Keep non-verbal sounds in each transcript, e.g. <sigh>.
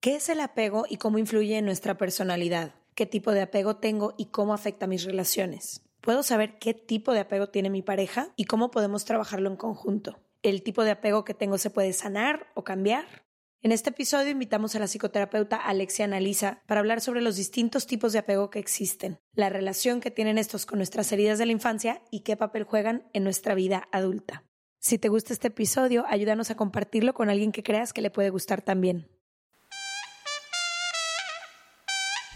¿Qué es el apego y cómo influye en nuestra personalidad? ¿Qué tipo de apego tengo y cómo afecta mis relaciones? ¿Puedo saber qué tipo de apego tiene mi pareja y cómo podemos trabajarlo en conjunto? ¿El tipo de apego que tengo se puede sanar o cambiar? En este episodio invitamos a la psicoterapeuta Alexia Analisa para hablar sobre los distintos tipos de apego que existen, la relación que tienen estos con nuestras heridas de la infancia y qué papel juegan en nuestra vida adulta. Si te gusta este episodio, ayúdanos a compartirlo con alguien que creas que le puede gustar también.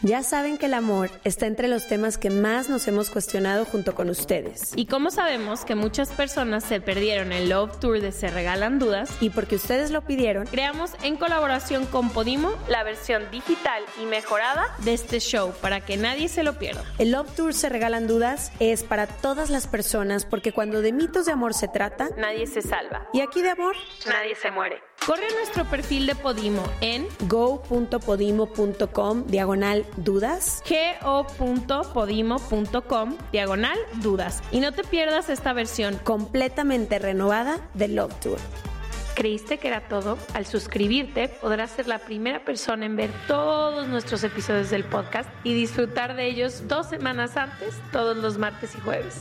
Ya saben que el amor está entre los temas que más nos hemos cuestionado junto con ustedes. Y como sabemos que muchas personas se perdieron el Love Tour de Se Regalan Dudas, Y porque ustedes lo pidieron, creamos en colaboración con Podimo la versión digital y mejorada de este show para que nadie se lo pierda. el Love Tour Se Regalan Dudas es para todas las personas porque cuando de mitos de amor se trata, Nadie se salva. y aquí de amor, Nadie se muere. Corre a nuestro perfil de Podimo en go.podimo.com diagonal dudas. go.podimo.com diagonal dudas. Y no te pierdas esta versión. completamente renovada del Love Tour. ¿Creíste que era todo? Al suscribirte podrás ser la primera persona en ver todos nuestros episodios del podcast y disfrutar de ellos dos semanas antes, todos los martes y jueves.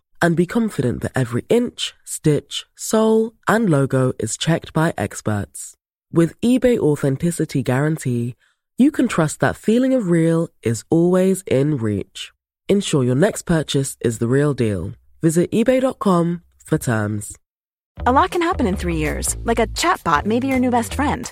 and be confident that every inch, stitch, sole, and logo is checked by experts. With eBay Authenticity Guarantee, you can trust that feeling of real is always in reach. Ensure your next purchase is the real deal. Visit eBay.com for terms. A lot can happen in three years, like a chatbot may be your new best friend.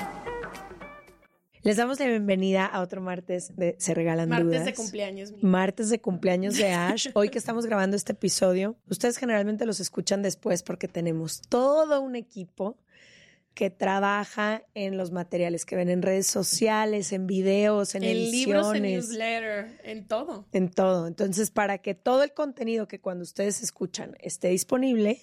Les damos la bienvenida a otro martes de Se Regalan Martes Dudas. de cumpleaños. Martes de cumpleaños de Ash. Hoy que estamos grabando este episodio, ustedes generalmente los escuchan después porque tenemos todo un equipo que trabaja en los materiales que ven en redes sociales, en videos, en, En libros, en ediciones, newsletter, en todo. en todo. Entonces, para que todo el contenido que cuando ustedes escuchan esté disponible,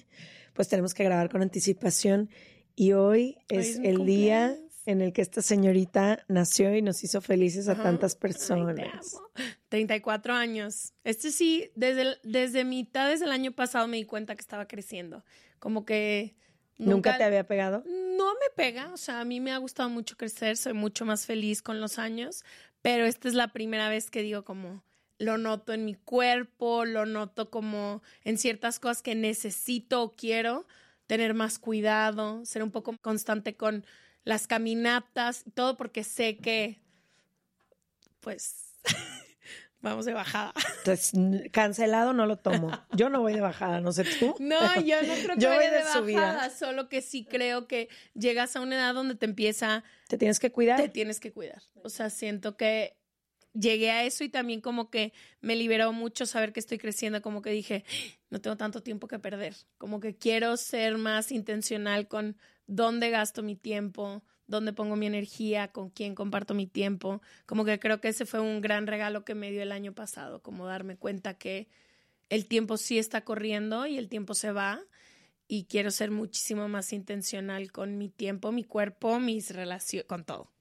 pues tenemos que grabar con anticipación. Y hoy Hoy es, el día. En el que esta señorita nació y nos hizo felices a Ajá. tantas Ay, te personas. amo. 34 años. Este sí, desde, el- desde mitades del año pasado me di cuenta que estaba creciendo. Como que ¿Nunca te había pegado? No me pega, o sea, a mí me ha gustado mucho crecer, soy mucho más feliz con los años, pero esta es la primera vez que digo como lo noto en mi cuerpo, lo noto como en ciertas cosas que necesito o quiero tener más cuidado, ser un poco constante con las caminatas, todo porque sé que pues <laughs> vamos de bajada. Entonces, cancelado no lo tomo. Yo no voy de bajada, no sé tú. No, yo no creo que Yo voy de de bajada, subida. solo que sí creo que llegas a una edad donde te empieza Te tienes que cuidar. te tienes que cuidar. O sea, siento que llegué a eso y también como que me liberó mucho saber que estoy creciendo, como que dije, no tengo tanto tiempo que perder, como que quiero ser más intencional con dónde gasto mi tiempo, dónde pongo mi energía, con quién comparto mi tiempo, como que creo que ese fue un gran regalo que me dio el año pasado, como darme cuenta que el tiempo sí está corriendo y el tiempo se va y quiero ser muchísimo más intencional con mi tiempo, mi cuerpo, mis relaciones, con todo.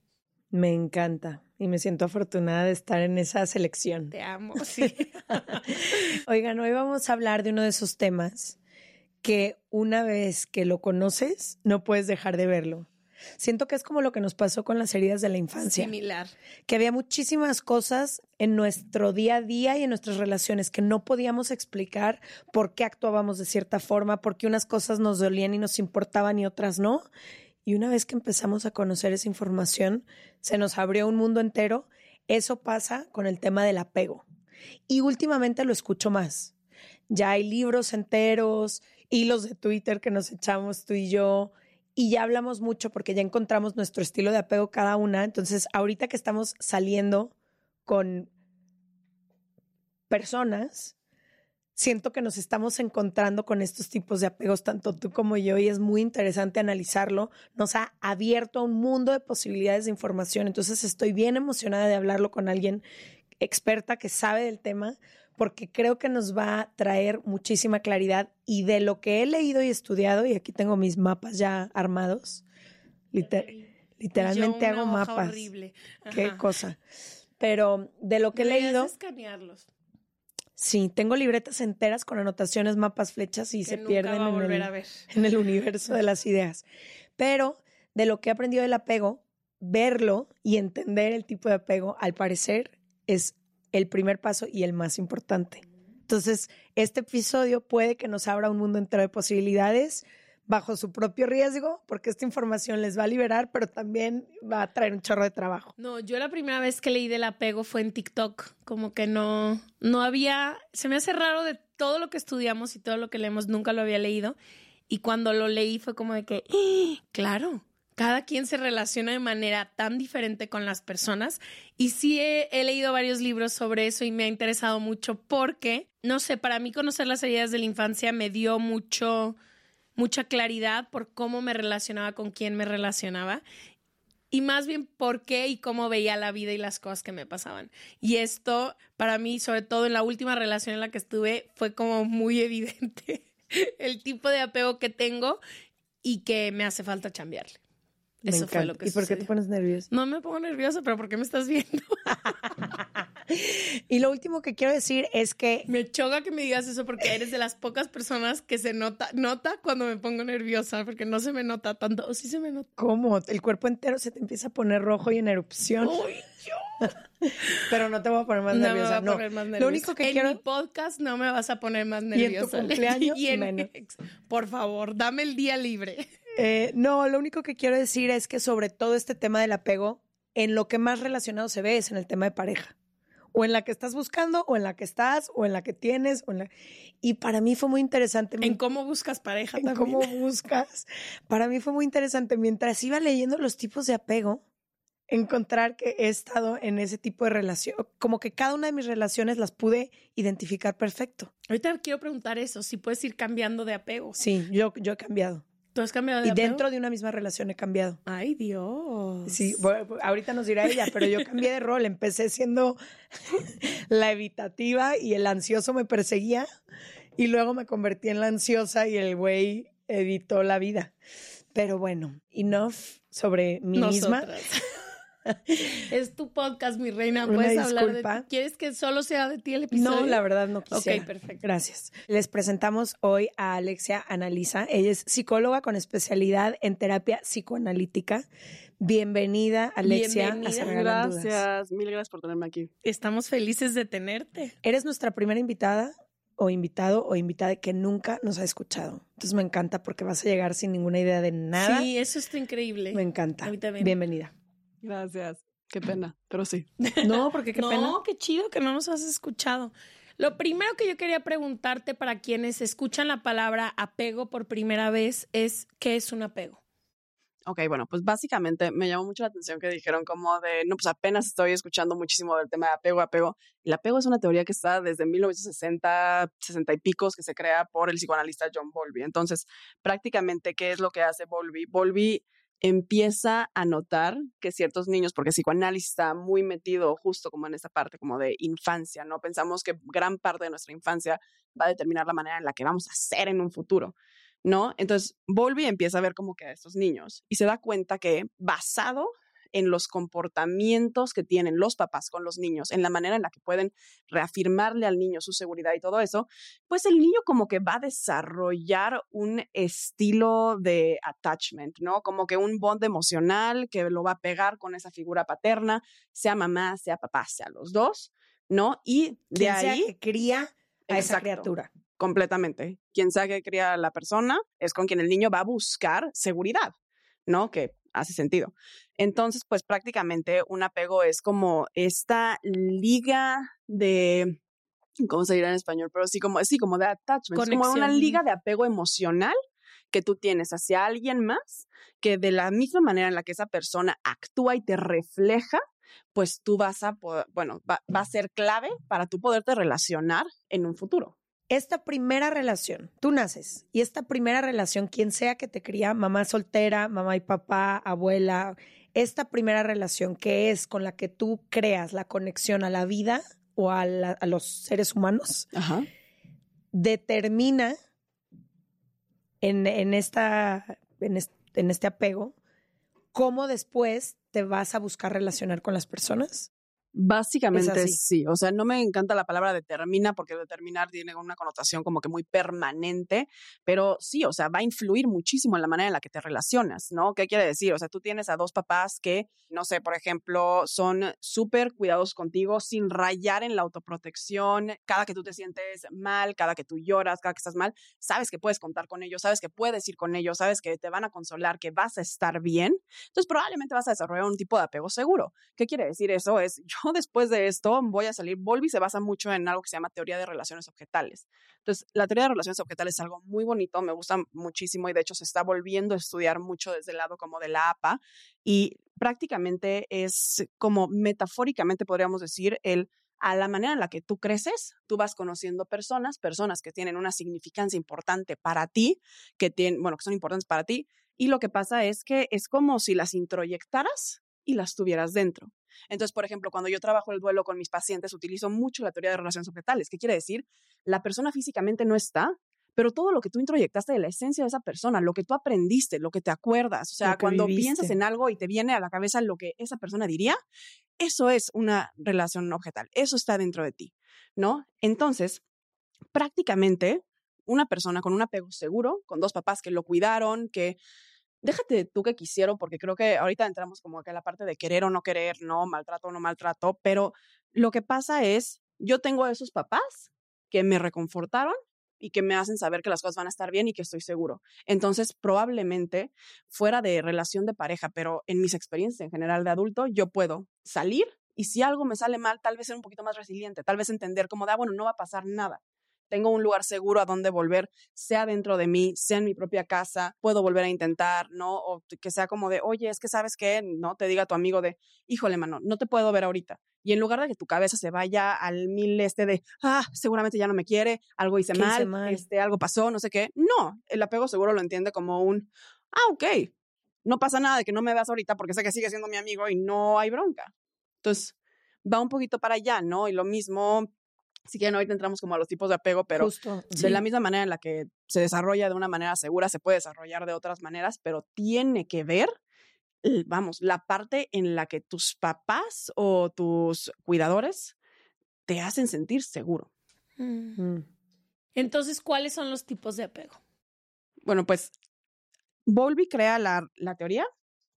Me encanta y me siento afortunada de estar en esa selección. Te amo, <laughs> sí. Oigan, hoy vamos a hablar de uno de esos temas que una vez que lo conoces, no puedes dejar de verlo. Siento que es como lo que nos pasó con las heridas de la infancia. Similar. Que había muchísimas cosas en nuestro día a día y en nuestras relaciones que no podíamos explicar por qué actuábamos de cierta forma, por qué unas cosas nos dolían y nos importaban y otras no. Y una vez que empezamos a conocer esa información, se nos abrió un mundo entero. Eso pasa con el tema del apego. Y últimamente lo escucho más. Ya hay libros enteros, hilos de Twitter que nos echamos tú y yo, y ya hablamos mucho porque ya encontramos nuestro estilo de apego cada una. Entonces, ahorita que estamos saliendo con personas, siento que nos estamos encontrando con estos tipos de apegos, tanto tú como yo, y es muy interesante analizarlo. Nos ha abierto a un mundo de posibilidades de información. Entonces, estoy bien emocionada de hablarlo con alguien experta que sabe del tema, porque creo que nos va a traer muchísima claridad y de lo que he leído y estudiado, y aquí tengo mis mapas ya armados, literalmente hago mapas. Horrible. Qué cosa. Pero de lo que he leído... escanearlos. Sí, tengo libretas enteras con anotaciones, mapas, flechas y se pierden en el, en el universo de las ideas. Pero de lo que he aprendido del apego, verlo y entender el tipo de apego, al parecer, es el primer paso y el más importante. Entonces, este episodio puede que nos abra un mundo entero de posibilidades bajo su propio riesgo, porque esta información les va a liberar, pero también va a traer un chorro de trabajo. No, yo la primera vez que leí del apego fue en TikTok, como que no, no había, se me hace raro de todo lo que estudiamos y todo lo que leemos, nunca lo había leído. Y cuando lo leí fue como de que, ¡Ah! claro, cada quien se relaciona de manera tan diferente con las personas. Y sí he, leído varios libros sobre eso y me ha interesado mucho porque, no sé, para mí conocer las heridas de la infancia me dio mucho, mucha claridad por cómo me relacionaba con quién me relacionaba y más bien por qué y cómo veía la vida y las cosas que me pasaban. Y esto, para mí, sobre todo en la última relación en la que estuve, fue como muy <laughs> evidente el tipo de apego que tengo y que me hace falta cambiarle. Eso fue lo que ¿Y por qué te pones nerviosa? No me pongo nerviosa, pero ¿por qué me estás viendo? <laughs> y lo último que quiero decir es que... Me choca que me digas eso porque eres de las pocas personas que se nota, nota cuando me pongo nerviosa, porque no se me nota tanto. ¿O sí se me nota? ¿Cómo? El cuerpo entero se te empieza a poner rojo y en erupción. ¡Uy, yo! <laughs> pero no te voy a poner más no nerviosa. Me voy a poner más nerviosa. Lo único que en quiero... mi podcast no me vas a poner más nerviosa. Y en tu cumpleaños <laughs> y en... menos. Por favor, dame el día libre. Eh, no, lo único que quiero decir es que sobre todo este tema del apego, en lo que más relacionado se ve es en el tema de pareja. O en la que estás buscando, o en la que estás, o en la que tienes, o en la... Y para mí fue muy interesante. En cómo buscas pareja en también. cómo <laughs> buscas. Para mí fue muy interesante. Mientras iba leyendo los tipos de apego, encontrar que he estado en ese tipo de relación. Como que cada una de mis relaciones las pude identificar perfecto. Ahorita quiero preguntar eso, si puedes ir cambiando de apego. Sí, yo, yo he cambiado. ¿Tú has cambiado de y apego? dentro de una misma relación he cambiado. Ay, Dios. Sí, bueno, ahorita nos dirá ella, pero yo cambié de rol. Empecé siendo la evitativa y el ansioso me perseguía y luego me convertí en la ansiosa y el güey evitó la vida. Pero bueno, enough sobre mí misma. <laughs> <laughs> es tu podcast, mi reina. Una Puedes hablar disculpa. de ti. ¿Quieres que solo sea de ti el episodio? No, la verdad no quisiera. Ok, perfecto. Gracias. Les presentamos hoy a Alexia Analiza. Ella es psicóloga con especialidad en terapia psicoanalítica. Bienvenida, Alexia. Bienvenida. Gracias, mil gracias por tenerme aquí. Estamos felices de tenerte. Eres nuestra primera invitada o invitado o invitada que nunca nos ha escuchado. Entonces me encanta porque vas a llegar sin ninguna idea de nada. Sí, eso está increíble. Me encanta. A mí también. Bienvenida. Gracias. Qué pena, pero sí. <laughs> No, porque qué no, pena. qué chido que no nos has escuchado. Lo primero que yo quería preguntarte para quienes escuchan la palabra apego por primera vez es ¿qué es un apego? Ok, bueno, pues básicamente me llamó mucho la atención que dijeron como de, no, pues apenas estoy escuchando muchísimo del tema de apego, apego. El apego es una teoría que está desde 1960, 60 y picos, que se crea por el psicoanalista John Bowlby. Entonces, prácticamente, ¿qué es lo que hace Bowlby? Bowlby empieza a notar que ciertos niños, porque el psicoanálisis está muy metido justo como en esta parte como de infancia, ¿no? Pensamos que gran parte de nuestra infancia va a determinar la manera en la que vamos a ser en un futuro, ¿no? Entonces, Bowlby empieza a ver como que a estos niños y se da cuenta que basado en los comportamientos que tienen los papás con los niños, en la manera en la que pueden reafirmarle al niño su seguridad y todo eso, pues el niño como que va a desarrollar un estilo de attachment, ¿no? Como que un bond emocional que lo va a pegar con esa figura paterna, sea mamá, sea papá, sea los dos, ¿no? Y de ahí... que cría a esa criatura. Completamente. Quien sea que cría a la persona es con quien el niño va a buscar seguridad, ¿no? Que hace sentido. Entonces, pues prácticamente un apego es como esta liga de, ¿cómo se dirá en español? Pero sí, como, sí, como de attachment. como una liga de apego emocional que tú tienes hacia alguien más, que de la misma manera en la que esa persona actúa y te refleja, pues tú vas a, bueno, va, va a ser clave para tú poderte relacionar en un futuro esta primera relación, tú naces y esta primera relación, quien sea que te cría, mamá soltera, mamá y papá, abuela, esta primera relación que es con la que tú creas la conexión a la vida o a, los seres humanos, determina en, esta, en este apego cómo después te vas a buscar relacionar con las personas. Básicamente sí, o sea, no me encanta la palabra determina porque determinar tiene una connotación como que muy permanente, pero sí, o sea, va a influir muchísimo en la manera en la que te relacionas, ¿no? ¿Qué quiere decir? O sea, tú tienes a dos papás que, no sé, por ejemplo, son súper cuidadosos contigo sin rayar en la autoprotección, cada que tú te sientes mal, cada que tú lloras, cada que estás mal, sabes que puedes contar con ellos, sabes que puedes ir con ellos, sabes que te van a consolar, que vas a estar bien, entonces probablemente vas a desarrollar un tipo de apego seguro. ¿Qué quiere decir eso? Es <laughs> yo <laughs> después de esto voy a salir. Volvi se basa mucho en algo que se llama teoría de relaciones objetales. Entonces, la teoría de relaciones objetales es algo muy bonito, me gusta muchísimo y de hecho se está volviendo a estudiar mucho desde el lado como de la APA y prácticamente es como metafóricamente podríamos decir el a la manera en la que tú creces, tú vas conociendo personas, personas que tienen una significancia importante para ti, que tienen, bueno, que son importantes para ti, y lo que pasa es que es como si las introyectaras y las tuvieras dentro. Entonces, por ejemplo, cuando yo trabajo el duelo con mis pacientes, utilizo mucho la teoría de relaciones objetales. ¿Qué quiere decir? La persona físicamente no está, pero todo lo que tú introyectaste de la esencia de esa persona, lo que tú aprendiste, lo que te acuerdas, o sea, cuando piensas en algo y te viene a la cabeza lo que esa persona diría, eso es una relación objetal, eso está dentro de ti, ¿no? Entonces, prácticamente una persona con un apego seguro, con dos papás que lo cuidaron, que déjate tú que quisieron, porque creo que ahorita entramos como que a la parte de querer o no querer, no, maltrato o no maltrato, pero lo que pasa es, yo tengo esos papás que me reconfortaron y que me hacen saber que las cosas van a estar bien y que estoy seguro. Entonces, probablemente fuera de relación de pareja, pero en mis experiencias en general de adulto, yo puedo salir y si algo me sale mal, tal vez ser un poquito más resiliente, tal vez entender como de, ah, bueno, no va a pasar nada tengo un lugar seguro a donde volver, sea dentro de mí, sea en mi propia casa, puedo volver a intentar, ¿no? O que sea como de, oye, es que sabes qué, ¿no? Te diga tu amigo de, híjole, mano, no te puedo ver ahorita. Y en lugar de que tu cabeza se vaya al mil este de, ah, seguramente ya no me quiere, algo hice mal, mal, este, algo pasó, no sé qué. No, el apego seguro lo entiende como un, ah, ok, no pasa nada de que no me veas ahorita porque sé que sigue siendo mi amigo y no hay bronca. Entonces, va un poquito para allá, ¿no? Y lo mismo si quieren, ahorita entramos como a los tipos de apego, pero de la misma manera en la que se desarrolla de una manera segura, se puede desarrollar de otras maneras, pero tiene que ver, vamos, la parte en la que tus papás o tus cuidadores te hacen sentir seguro. Mm. Mm. Entonces, ¿cuáles son los tipos de apego? Bueno, pues Bowlby crea la, la teoría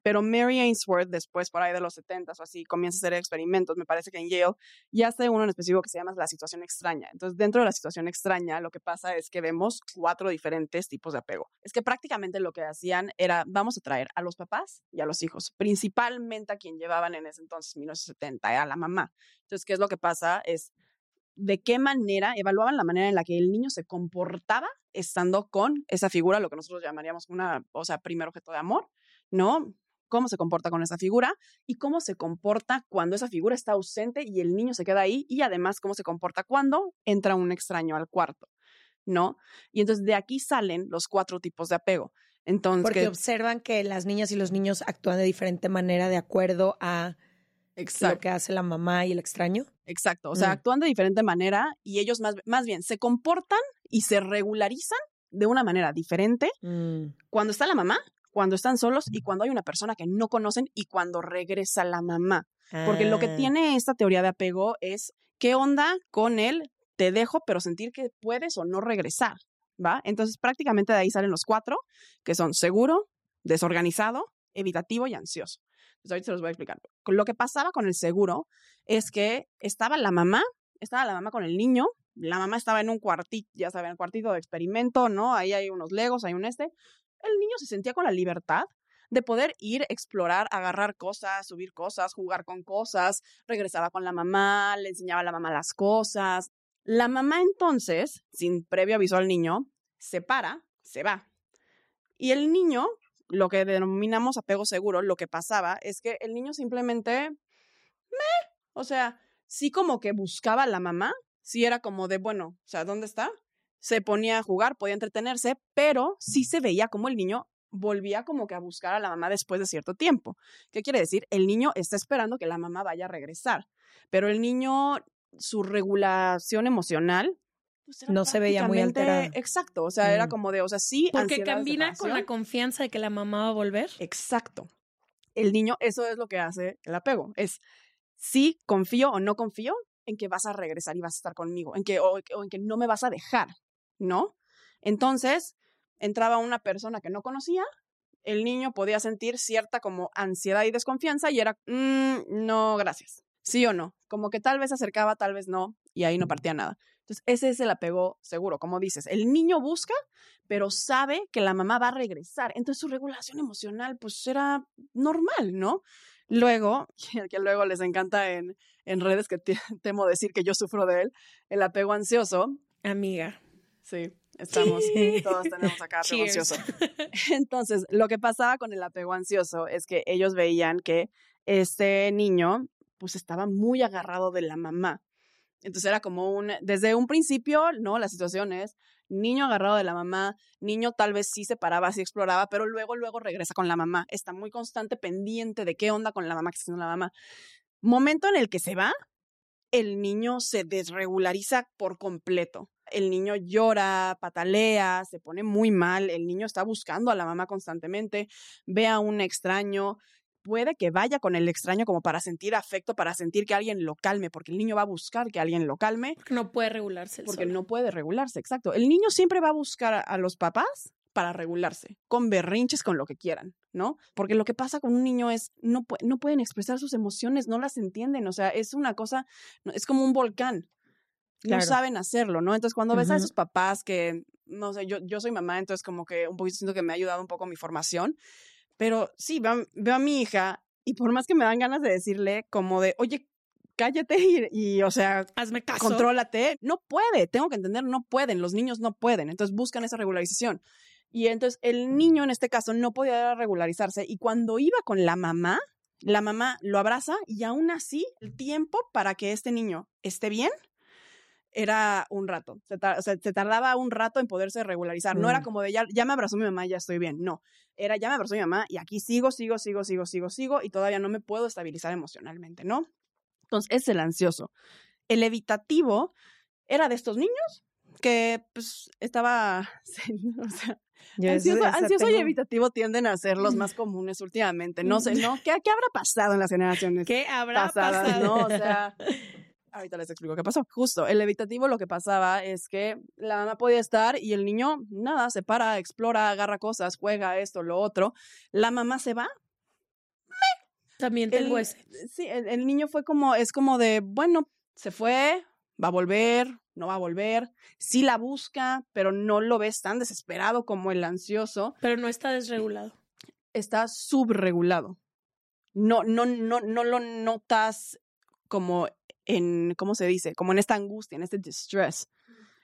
pero Mary Ainsworth, después por ahí de los 70 o así, comienza a hacer experimentos, me parece que en Yale, y hace uno en específico que se llama la situación extraña. Entonces, dentro de la situación extraña, lo que pasa es que vemos cuatro diferentes tipos de apego. Es que prácticamente lo que hacían era, vamos a traer a los papás y a los hijos, principalmente a quien llevaban en ese entonces, 1970, a la mamá. Entonces, ¿qué es lo que pasa? Es de qué manera evaluaban la manera en la que el niño se comportaba estando con esa figura, lo que nosotros llamaríamos una, o sea, primer objeto de amor, ¿no? Cómo se comporta con esa figura y cómo se comporta cuando esa figura está ausente y el niño se queda ahí y además cómo se comporta cuando entra un extraño al cuarto, ¿no? Y entonces de aquí salen los cuatro tipos de apego. Entonces, Porque observan que las niñas y los niños actúan de diferente manera de acuerdo a lo que hace la mamá y el extraño. Exacto, o sea, mm. actúan de diferente manera y ellos más, más bien se comportan y se regularizan de una manera diferente mm. cuando está la mamá cuando están solos y cuando hay una persona que no conocen y cuando regresa la mamá. Porque lo que Ah. tiene esta teoría de apego es qué onda con él, te dejo, pero sentir que puedes o no regresar, ¿va? Entonces prácticamente de ahí salen los cuatro, que son seguro, desorganizado, evitativo y ansioso. Entonces ahorita se los voy a explicar. Lo que pasaba con el seguro es que estaba la mamá, estaba la mamá con el niño, la mamá estaba en un cuartito, ya saben, cuartito de experimento, ¿no? Ahí hay unos legos, hay un este. El niño se sentía con la libertad de poder ir, explorar, agarrar cosas, subir cosas, jugar con cosas, regresaba con la mamá, le enseñaba a la mamá las cosas. La mamá entonces, sin previo aviso al niño, se para, se va. Y el niño, lo que denominamos apego seguro, lo que pasaba es que el niño simplemente, me, o sea, sí como que buscaba a la mamá, sí era como de, bueno, o sea, ¿dónde está? Se ponía a jugar, podía entretenerse, pero sí se veía como el niño volvía como que a buscar a la mamá después de cierto tiempo. ¿Qué quiere decir? El niño está esperando que la mamá vaya a regresar, pero el niño, su regulación emocional, pues, No se veía muy alterada. Exacto, o sea, era Mm. como de, o sea, sí. Porque combina con la confianza de que la mamá va a volver. Exacto. El niño, eso es lo que hace el apego. Es sí confío o no confío en que vas a regresar y vas a estar conmigo, en que, o, o en que no me vas a dejar, ¿no? Entonces, entraba una persona que no conocía, el niño podía sentir cierta como ansiedad y desconfianza y era, "Mm, no, gracias. Sí o no. Como que tal vez se acercaba, tal vez no, y ahí no partía nada. Entonces, ese es el apego seguro, como dices. El niño busca, pero sabe que la mamá va a regresar. Entonces, su regulación emocional, pues, era normal, ¿no? Luego, <laughs> que luego les encanta en, en redes, que te- temo decir que yo sufro de él, el apego ansioso. Amiga. Sí, estamos, Sí. <laughs> todos tenemos acá apego ansioso. <laughs> Entonces, lo que pasaba con el apego ansioso es que ellos veían que este niño, pues, estaba muy agarrado de la mamá. Entonces era como un, desde un principio, ¿no? La situación es niño agarrado de la mamá, niño tal vez sí se paraba, sí exploraba, pero luego, luego regresa con la mamá. Está muy constante pendiente de qué onda con la mamá, que está haciendo la mamá. Momento en el que se va, el niño se desregulariza por completo. El niño llora, patalea, se pone muy mal, el niño está buscando a la mamá constantemente, ve a un extraño, puede que vaya con el extraño como para sentir afecto, para sentir que alguien lo calme, porque el niño va a buscar que alguien lo calme, Porque no puede regularse el porque solo. no puede regularse, exacto. El niño siempre va a buscar a, los papás para regularse, con berrinches, con lo que quieran, ¿no? Porque lo que pasa con un niño es, no, no pueden expresar sus emociones, no las entienden, o sea, es una cosa, es como un volcán, no Claro. saben hacerlo, ¿no? Entonces, cuando ves a esos papás que, no sé, yo, yo soy mamá, entonces como que un poquito siento que me ha ayudado un poco mi formación, pero sí, veo, a- veo a mi hija y por más que me dan ganas de decirle como de, oye, cállate y, y, o sea, Hazme caso. contrólate. No puede, tengo que entender, no pueden, los niños no pueden, entonces buscan esa regularización. Y entonces el niño en este caso no podía regularizarse y cuando iba con la mamá, la mamá lo abraza y aún así el tiempo para que este niño esté bien era un rato. Se, tar- o sea, se tardaba un rato en poderse regularizar. No era Mm. como de ya, ya me abrazó mi mamá, ya estoy bien. No, era ya me abrazó mi mamá y aquí sigo, sigo, sigo, sigo, sigo, sigo y todavía no me puedo estabilizar emocionalmente, ¿no? Entonces, es el ansioso. El evitativo era de estos niños que pues estaba, <laughs> o sea, Yo ansioso, y evitativo tienden a ser los más <laughs> comunes últimamente. No sé, <laughs> ¿no? ¿Qué, qué habrá pasado en las generaciones ¿Qué habrá pasadas, pasado? no? O sea, ahorita les explico qué pasó. Justo, el evitativo lo que pasaba es que la mamá podía estar y el niño, nada, se para, explora, agarra cosas, juega esto, lo otro. La mamá se va. También tengo El- ese. Sí, el, el niño fue como, es como de, bueno, se fue, va a volver, no va a volver. Sí la busca, pero no lo ves tan desesperado como el ansioso. Pero no está desregulado. está subregulado. No, no, no, no lo notas como en, ¿cómo se dice? Como en esta angustia, en este distress.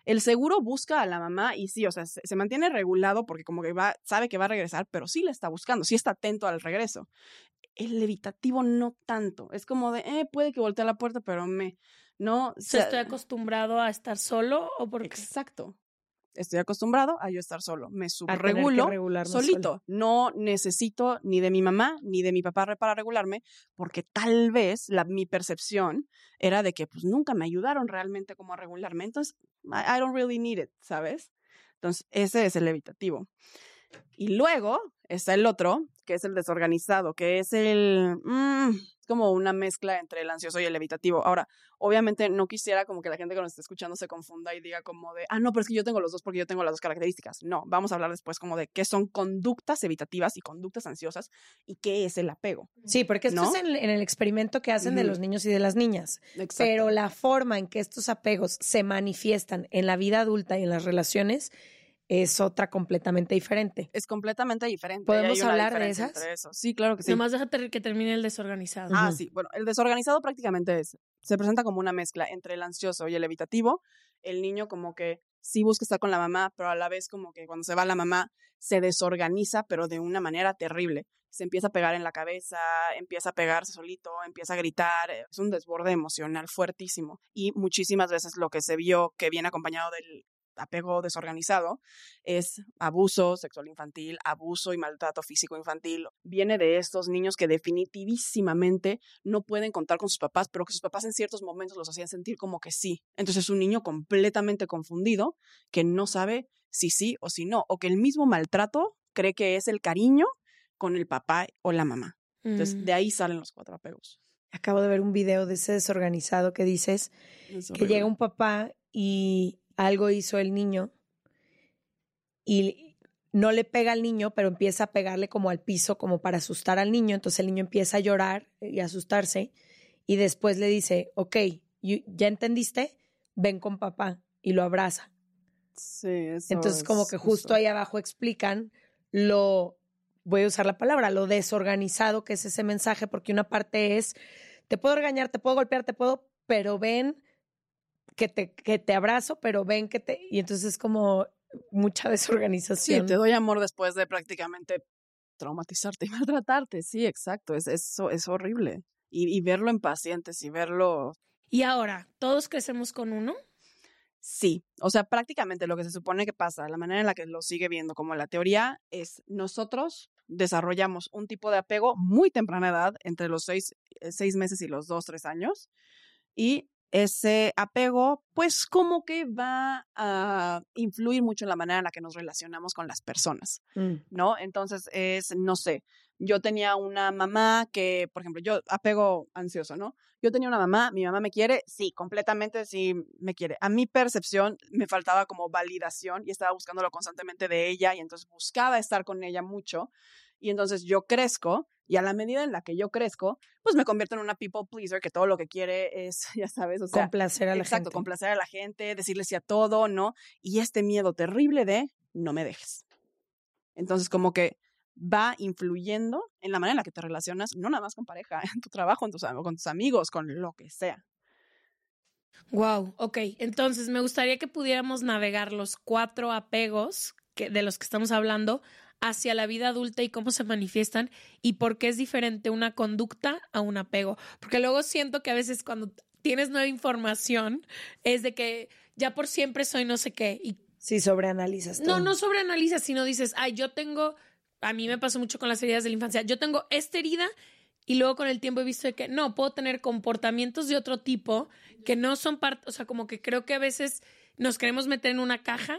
El seguro busca a la mamá y sí, o sea, se, se mantiene regulado porque como que va, sabe que va a regresar, pero sí la está buscando, sí está atento al regreso. El evitativo no tanto. Es como de, eh, puede que voltee a la puerta, pero me, no. O sea, ¿Estoy acostumbrado a estar solo o por qué? Exacto. Estoy acostumbrado a yo estar solo. Me subregulo solito. sola. No necesito ni de mi mamá ni de mi papá para regularme, porque tal vez la, mi percepción era de que pues nunca me ayudaron realmente como a regularme. Entonces, I, I don't really need it, ¿sabes? Entonces, ese es el evitativo. Y luego está el otro, que es el desorganizado, que es el... mm, como una mezcla entre el ansioso y el evitativo. Ahora, obviamente no quisiera como que la gente que nos esté escuchando se confunda y diga como de, ah, no, pero es que yo tengo los dos porque yo tengo las dos características. No, vamos a hablar después como de qué son conductas evitativas y conductas ansiosas y qué es el apego. Sí, porque esto ¿No? es en, en el experimento que hacen de los niños y de las niñas. Exacto. Pero la forma en que estos apegos se manifiestan en la vida adulta y en las relaciones es otra completamente diferente. es completamente diferente. ¿Podemos hablar de esas? Sí, claro que sí. Nomás déjate que termine el desorganizado. Ah, sí. Bueno, el desorganizado prácticamente es, se presenta como una mezcla entre el ansioso y el evitativo. El niño como que sí busca estar con la mamá, pero a la vez como que cuando se va la mamá se desorganiza, pero de una manera terrible. Se empieza a pegar en la cabeza, empieza a pegarse solito, empieza a gritar. eh, Es un desborde emocional fuertísimo. Y muchísimas veces lo que se vio que viene acompañado del apego desorganizado es abuso sexual infantil, abuso y maltrato físico infantil. Viene de estos niños que definitísimamente no pueden contar con sus papás, pero que sus papás en ciertos momentos los hacían sentir como que sí. Entonces es un niño completamente confundido que no sabe si sí o si no, o que el mismo maltrato cree que es el cariño con el papá o la mamá. Entonces Mm. de ahí salen los cuatro apegos. Acabo de ver un video de ese desorganizado que dices Es que llega un papá y algo hizo el niño y no le pega al niño, pero empieza a pegarle como al piso, como para asustar al niño. Entonces el niño empieza a llorar y a asustarse y después le dice, ok, ¿ya entendiste? Ven con papá y lo abraza. Sí, eso Entonces como que justo ahí abajo explican lo, voy a usar la palabra, lo desorganizado que es ese mensaje, porque una parte es, te puedo regañar, te puedo golpear, te puedo, pero ven que te, que te abrazo, pero ven que te... Y entonces es como mucha <laughs> Sí, desorganización. te doy amor después de prácticamente traumatizarte y maltratarte. Sí, exacto. Es, eso es horrible. Y, y verlo en pacientes y verlo. Y ahora, ¿todos crecemos con uno? Sí. O sea, prácticamente lo que se supone que pasa, la manera en la que lo sigue viendo como la teoría, es nosotros desarrollamos un tipo de apego muy temprana edad, entre los seis, eh, seis meses y los dos, tres años. Y ese apego, pues como que va a influir mucho en la manera en la que nos relacionamos con las personas. Mm. ¿no? Entonces es, no sé, yo tenía una mamá que, por ejemplo, yo apego ansioso, ¿no? Yo tenía una mamá, mi mamá me quiere, sí, completamente sí me quiere. A mi percepción me faltaba como validación y estaba buscándolo constantemente de ella y entonces buscaba estar con ella mucho y entonces yo crezco y a la medida en la que yo crezco, pues me convierto en una people pleaser que todo lo que quiere es, <laughs> ya sabes, o sea, complacer a la exacto, gente. complacer a la gente, decirle sí a todo, ¿no? Y este miedo terrible de no me dejes. Entonces, como que va influyendo en la manera en la que te relacionas, no nada más con pareja, <laughs> en tu trabajo, en tus, con tus amigos, con lo que sea. Wow, ok. Entonces me gustaría que pudiéramos navegar los cuatro apegos que, de los que estamos hablando hacia la vida adulta y cómo se manifiestan y por qué es diferente una conducta a un apego. Porque luego siento que a veces cuando tienes nueva información es de que ya por siempre soy no sé qué y Sí, sobreanalizas no, no sobreanalizas, sino dices, ay, yo tengo, a mí me pasó mucho con las heridas de la infancia, yo tengo esta herida y luego con el tiempo he visto de que no, puedo tener comportamientos de otro tipo que no son parte, o sea, como que creo que a veces nos queremos meter en una caja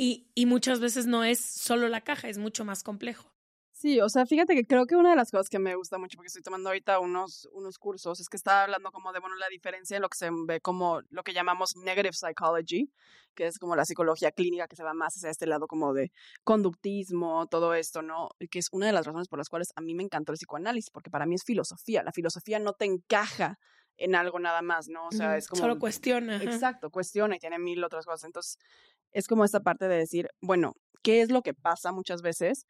y, y muchas veces no es solo la caja, es mucho más complejo. Sí, o sea, fíjate que creo que una de las cosas que me gusta mucho, porque estoy tomando ahorita unos, unos cursos, es que estaba hablando como de, bueno, la diferencia en lo que se ve como lo que llamamos negative psychology, que es como la psicología clínica que se va más hacia este lado como de conductismo, todo esto, ¿no? Y Que es una de las razones por las cuales a mí me encantó el psicoanálisis, porque para mí es filosofía. La filosofía no te encaja en algo nada más, ¿no? O sea, es como... Solo cuestiona. Exacto, cuestiona y tiene mil otras cosas. Entonces, es como esta parte de decir, bueno, ¿qué es lo que pasa muchas veces?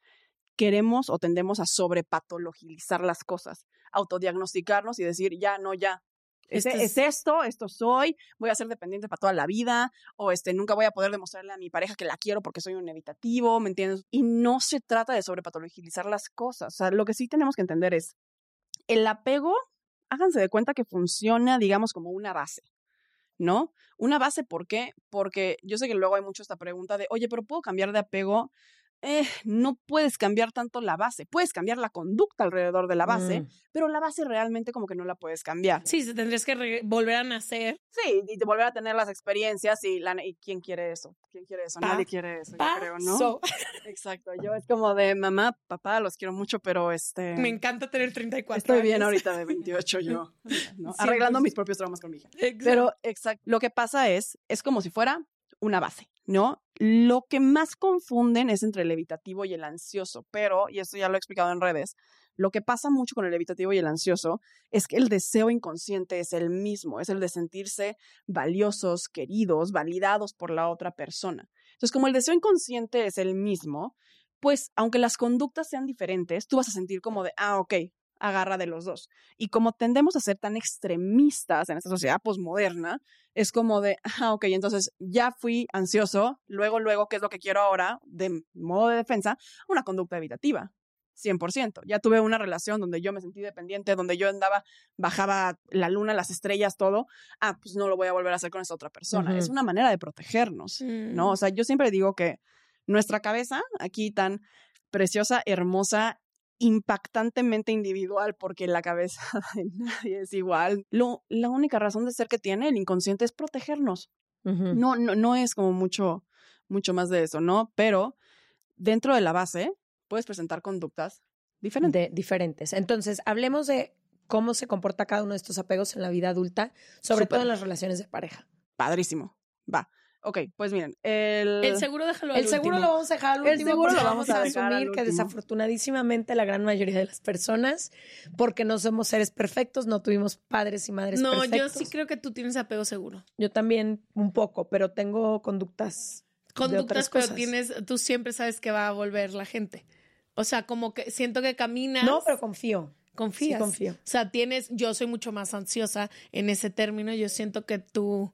Queremos o tendemos a sobrepatologizar las cosas, autodiagnosticarnos y decir, ya, no, ya. Es, Este es esto, esto soy, voy a ser dependiente para toda la vida, o este, nunca voy a poder demostrarle a mi pareja que la quiero porque soy un evitativo, ¿me entiendes? Y no se trata de sobrepatologizar las cosas. O sea, lo que sí tenemos que entender es, el apego, háganse de cuenta que funciona, digamos, como una base. ¿No? Una base, ¿por qué? Porque yo sé que luego hay mucho esta pregunta de, oye, pero ¿puedo cambiar de apego? Eh, no puedes cambiar tanto la base. Puedes cambiar la conducta alrededor de la base, Mm. pero la base realmente como que no la puedes cambiar. Sí, tendrías que volver a nacer. Sí, y volver a tener las experiencias y, la, y ¿quién quiere eso? ¿Quién quiere eso? Pa- Nadie quiere eso, yo creo, ¿no? <laughs> Exacto, <laughs> yo es como de mamá, papá, los quiero mucho, pero este... Me encanta tener 34 Estoy bien ahorita de <laughs> 28 yo, arreglando pues. mis propios traumas con mi hija. Exacto. Pero, exacto, lo que pasa es, es como si fuera una base, ¿no? Lo que más confunden es entre el evitativo y el ansioso, pero, y esto ya lo he explicado en redes, lo que pasa mucho con el evitativo y el ansioso es que el deseo inconsciente es el mismo, es el de sentirse valiosos, queridos, validados por la otra persona. Entonces, como el deseo inconsciente es el mismo, pues aunque las conductas sean diferentes, tú vas a sentir como de, ah, ok, agarra de los dos. Y como tendemos a ser tan extremistas en esta sociedad posmoderna, es como de, ah, ok, entonces ya fui ansioso, luego, luego, ¿qué es lo que quiero ahora? De modo de defensa, una conducta evitativa. 100%. Ya tuve una relación donde yo me sentí dependiente, donde yo andaba, bajaba la luna, las estrellas, todo. Ah, pues no lo voy a volver a hacer con esa otra persona. Es una manera de protegernos, ¿no? Mm. O sea, yo siempre digo que nuestra cabeza, aquí tan preciosa, hermosa, impactantemente individual, porque la cabeza <laughs> de nadie es igual. Lo, la única razón de ser que tiene el inconsciente es protegernos. No, no, no es como mucho, mucho más de eso, ¿no? Pero dentro de la base puedes presentar conductas diferentes. de diferentes. Entonces, hablemos de cómo se comporta cada uno de estos apegos en la vida adulta, sobre todo en las relaciones de pareja. Padrísimo. Va. Ok, pues miren, el... El seguro déjalo al El seguro último. lo vamos a dejar al El último seguro porque lo vamos a asumir que desafortunadísimamente la gran mayoría de las personas, porque no somos seres perfectos, no tuvimos padres y madres No, yo perfectos. sí creo que tú tienes apego seguro. Yo también un poco, pero tengo conductas de Conductas, otras pero cosas. tienes, tú siempre sabes que va a volver la gente. O sea, como que siento que caminas. No, pero confío. confías. sí confío. O sea, tienes, yo soy mucho más ansiosa en ese término. Yo siento que tú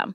them.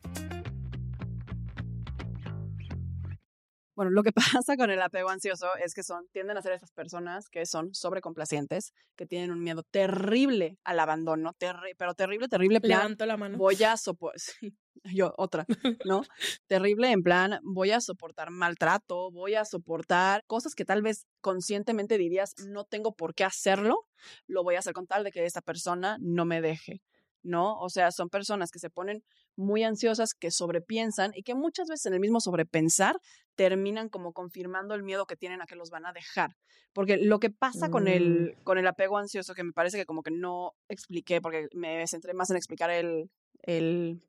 Bueno, lo que <laughs> pasa con el apego ansioso es que son, tienden a ser esas personas que son sobrecomplacientes, que tienen un miedo terrible al abandono, pero terrible, terrible. Plan, Levanto la mano. Voy a soportar, <laughs> yo, otra, ¿no? <laughs> terrible en plan, voy a soportar maltrato, voy a soportar cosas que tal vez conscientemente dirías, no tengo por qué hacerlo, lo voy a hacer con tal de que esa persona no me deje. ¿no? O sea, son personas que se ponen muy ansiosas, que sobrepiensan y que muchas veces en el mismo sobrepensar terminan como confirmando el miedo que tienen a que los van a dejar. Porque lo que pasa con, el, mm. con el apego ansioso, que me parece que como que no expliqué, porque me centré más en explicar el, el,